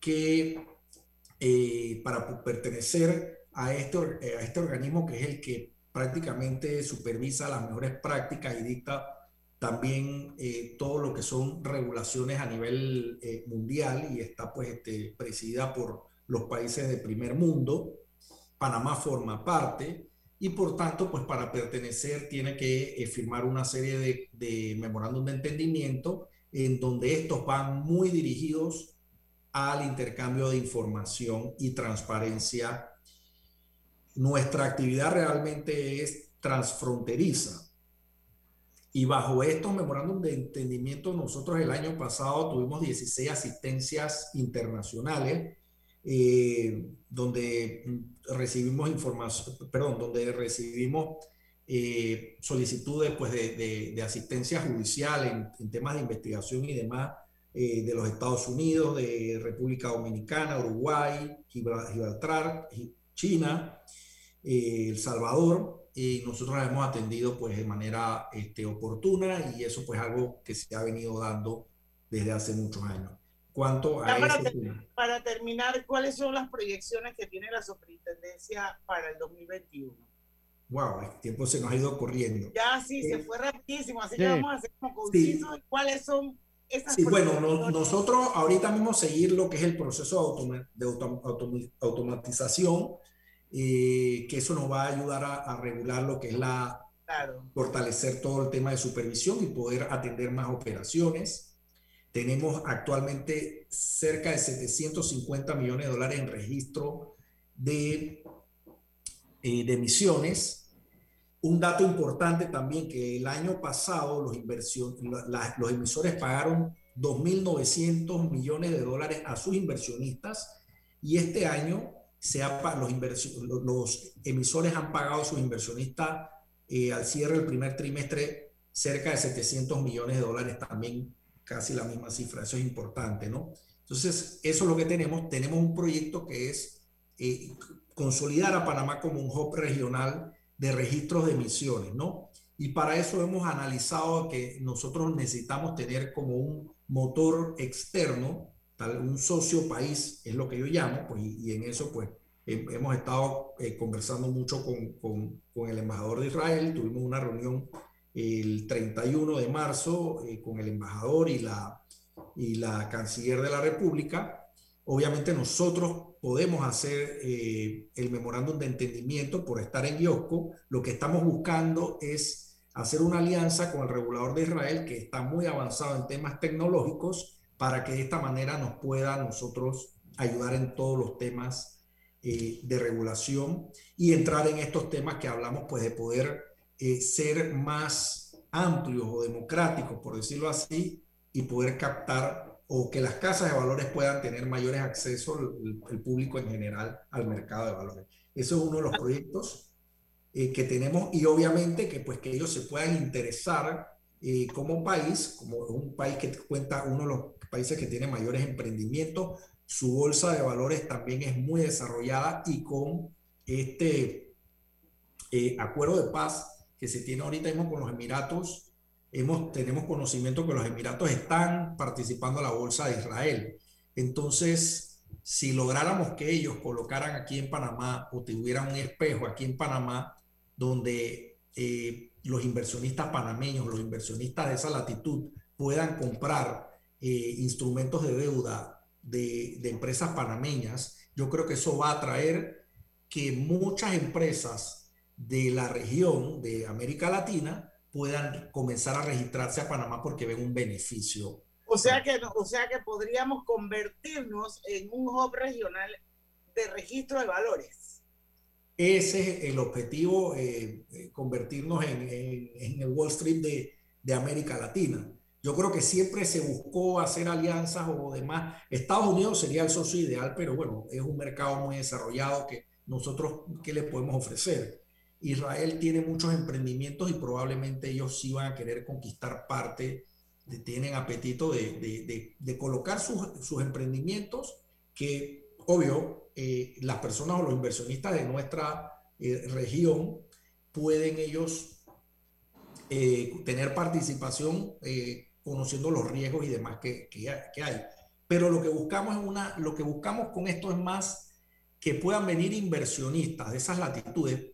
que eh, para pertenecer a este, eh, a este organismo que es el que prácticamente supervisa las mejores prácticas y dicta también eh, todo lo que son regulaciones a nivel eh, mundial y está pues este, presidida por los países de primer mundo. Panamá forma parte y por tanto pues para pertenecer tiene que eh, firmar una serie de, de memorándum de entendimiento en donde estos van muy dirigidos al intercambio de información y transparencia. Nuestra actividad realmente es transfronteriza. Y bajo estos memorándum de entendimiento, nosotros el año pasado tuvimos 16 asistencias internacionales, eh, donde recibimos información, perdón, donde recibimos eh, solicitudes pues, de, de- de asistencia judicial en, en temas de investigación y demás eh, de los Estados Unidos, de República Dominicana, Uruguay, Gibra- Gibraltar, Gi- China, eh, El Salvador, y nosotros hemos atendido pues de manera este, oportuna y eso pues algo que se ha venido dando desde hace muchos años. Cuanto a para, ese ter- tema. para terminar, ¿cuáles son las proyecciones que tiene la superintendencia para el 2021? Wow, el tiempo se nos ha ido corriendo. Ya sí, se Eh, fue rapidísimo, así sí. que vamos a hacer como concisos cuáles son esas Sí, bueno, no- nosotros ahorita mismo seguir lo que es el proceso de, automa- de autom- automatización, eh, que eso nos va a ayudar a, a regular lo que es la, Claro. fortalecer todo el tema de supervisión y poder atender más operaciones. Tenemos actualmente cerca de 750 millones de dólares en registro de, eh, de emisiones. Un dato importante también que el año pasado los, inversión, los emisores pagaron 2.900 millones de dólares a sus inversionistas y este año los emisores han pagado a sus inversionistas eh, al cierre del primer trimestre cerca de 700 millones de dólares, también casi la misma cifra, eso es importante, ¿no? Entonces, eso es lo que tenemos. Tenemos un proyecto que es eh, consolidar a Panamá como un hub regional de registros de emisiones, ¿no? Y para eso hemos analizado que nosotros necesitamos tener como un motor externo, tal, un socio país, es lo que yo llamo, pues, y, en eso pues hemos estado eh, conversando mucho con, con- con el embajador de Israel, tuvimos una reunión el 31 de marzo eh, con el embajador y la, y la canciller de la República. Obviamente nosotros podemos hacer eh, el memorándum de entendimiento por estar en IOSCO. Lo que estamos buscando es hacer una alianza con el regulador de Israel que está muy avanzado en temas tecnológicos para que de esta manera nos pueda nosotros ayudar en todos los temas eh, de regulación y entrar en estos temas que hablamos pues de poder eh, ser más amplios o democráticos, por decirlo así, y poder captar o que las casas de valores puedan tener mayores accesos, el, el público en general, al mercado de valores. Eso es uno de los proyectos eh, que tenemos y obviamente que pues que ellos se puedan interesar eh, como país, como un país que cuenta uno de los países que tiene mayores emprendimientos, su bolsa de valores también es muy desarrollada y con este eh, acuerdo de paz que se tiene ahorita mismo con los Emiratos, hemos, tenemos conocimiento que los Emiratos están participando en la bolsa de Israel. Entonces, si lográramos que ellos colocaran aquí en Panamá o tuvieran un espejo aquí en Panamá donde eh, los inversionistas panameños, los inversionistas de esa latitud puedan comprar eh, instrumentos de deuda de, de empresas panameñas, yo creo que eso va a traer que muchas empresas de la región de América Latina puedan comenzar a registrarse a Panamá porque ven un beneficio. O sea que, o sea que podríamos convertirnos en un hub regional de registro de valores. ese es el objetivo, eh, eh, convertirnos en, en- en el Wall Street de, de América Latina. Yo creo que siempre se buscó hacer alianzas o demás. Estados Unidos sería el socio ideal, pero bueno, es un mercado muy desarrollado que nosotros, ¿qué le podemos ofrecer? Israel tiene muchos emprendimientos y probablemente ellos sí van a querer conquistar parte, tienen apetito de, colocar sus, emprendimientos que, obvio, eh, las personas o los inversionistas de nuestra eh, región pueden ellos eh, tener participación eh, conociendo los riesgos y demás que, que hay. Pero lo que buscamos es una, lo que buscamos con esto es más que puedan venir inversionistas de esas latitudes.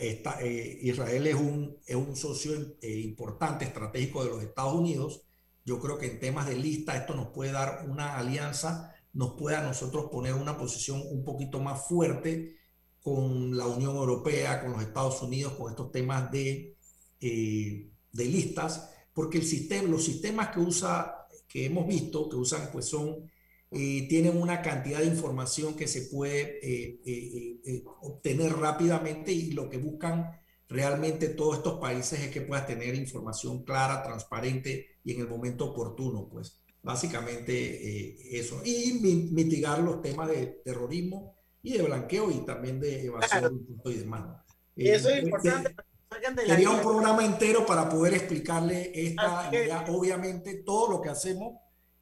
Eh, Israel es un, es un socio eh, importante, estratégico de los Estados Unidos. Yo creo que en temas de lista esto nos puede dar una alianza, nos puede a nosotros poner una posición un poquito más fuerte con la Unión Europea, con los Estados Unidos, con estos temas de, eh, de listas, porque el sistema, los sistemas que usa, que hemos visto, que usan, pues son, eh, tienen una cantidad de información que se puede eh, eh, eh, eh, obtener rápidamente y lo que buscan realmente todos estos países es que puedas tener información clara, transparente y en el momento oportuno, pues básicamente eh, eso. Y mi- mitigar los temas de terrorismo y de blanqueo y también de evasión de impuestos y demás. eso es Eh, importante. Sería un programa entero para poder explicarle esta idea. Obviamente, todo lo que hacemos,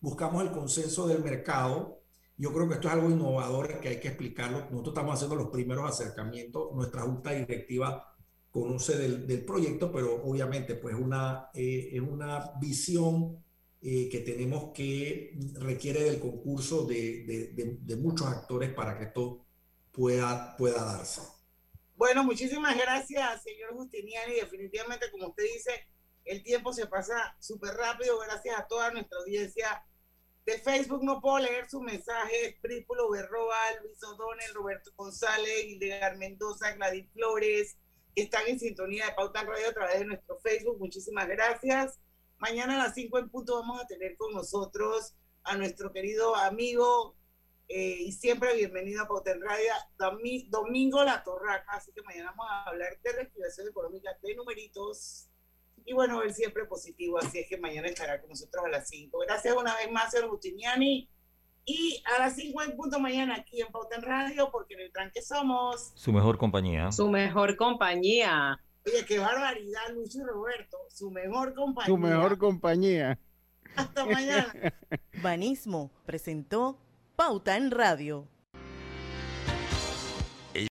buscamos el consenso del mercado. Yo creo que esto es algo innovador que hay que explicarlo. Nosotros estamos haciendo los primeros acercamientos. Nuestra junta directiva conoce del, del proyecto, pero obviamente pues una, eh, es una visión eh, que tenemos que requiere del concurso de, de- de- de muchos actores para que esto pueda, pueda darse. Bueno, muchísimas gracias, señor Justiniani. Definitivamente, como usted dice, el tiempo se pasa súper rápido. Gracias a toda nuestra audiencia de Facebook. No puedo leer sus mensajes. Prípulo Berroa, Luis O'Donnell, Roberto González, Hildegard Mendoza, Gladys Flores, que están en sintonía de Pauta Radio a través de nuestro Facebook. Muchísimas gracias. Mañana a las 5 en punto vamos a tener con nosotros a nuestro querido amigo eh, y siempre bienvenido a Pauta Radio, Domi- Domingo La Torraca, así que mañana vamos a hablar de reactivación económica, de numeritos, y bueno, él siempre positivo, así es que mañana estará con nosotros a las 5. Gracias una vez más, señor Bustiniani, y a las 5 en punto mañana aquí en Pauta en Radio, porque en el tranque somos. Su mejor compañía. Su mejor compañía. Oye, qué barbaridad, Lucho y Roberto, su mejor compañía. Tu mejor compañía. Hasta mañana. Banismo presentó Pauta en Radio.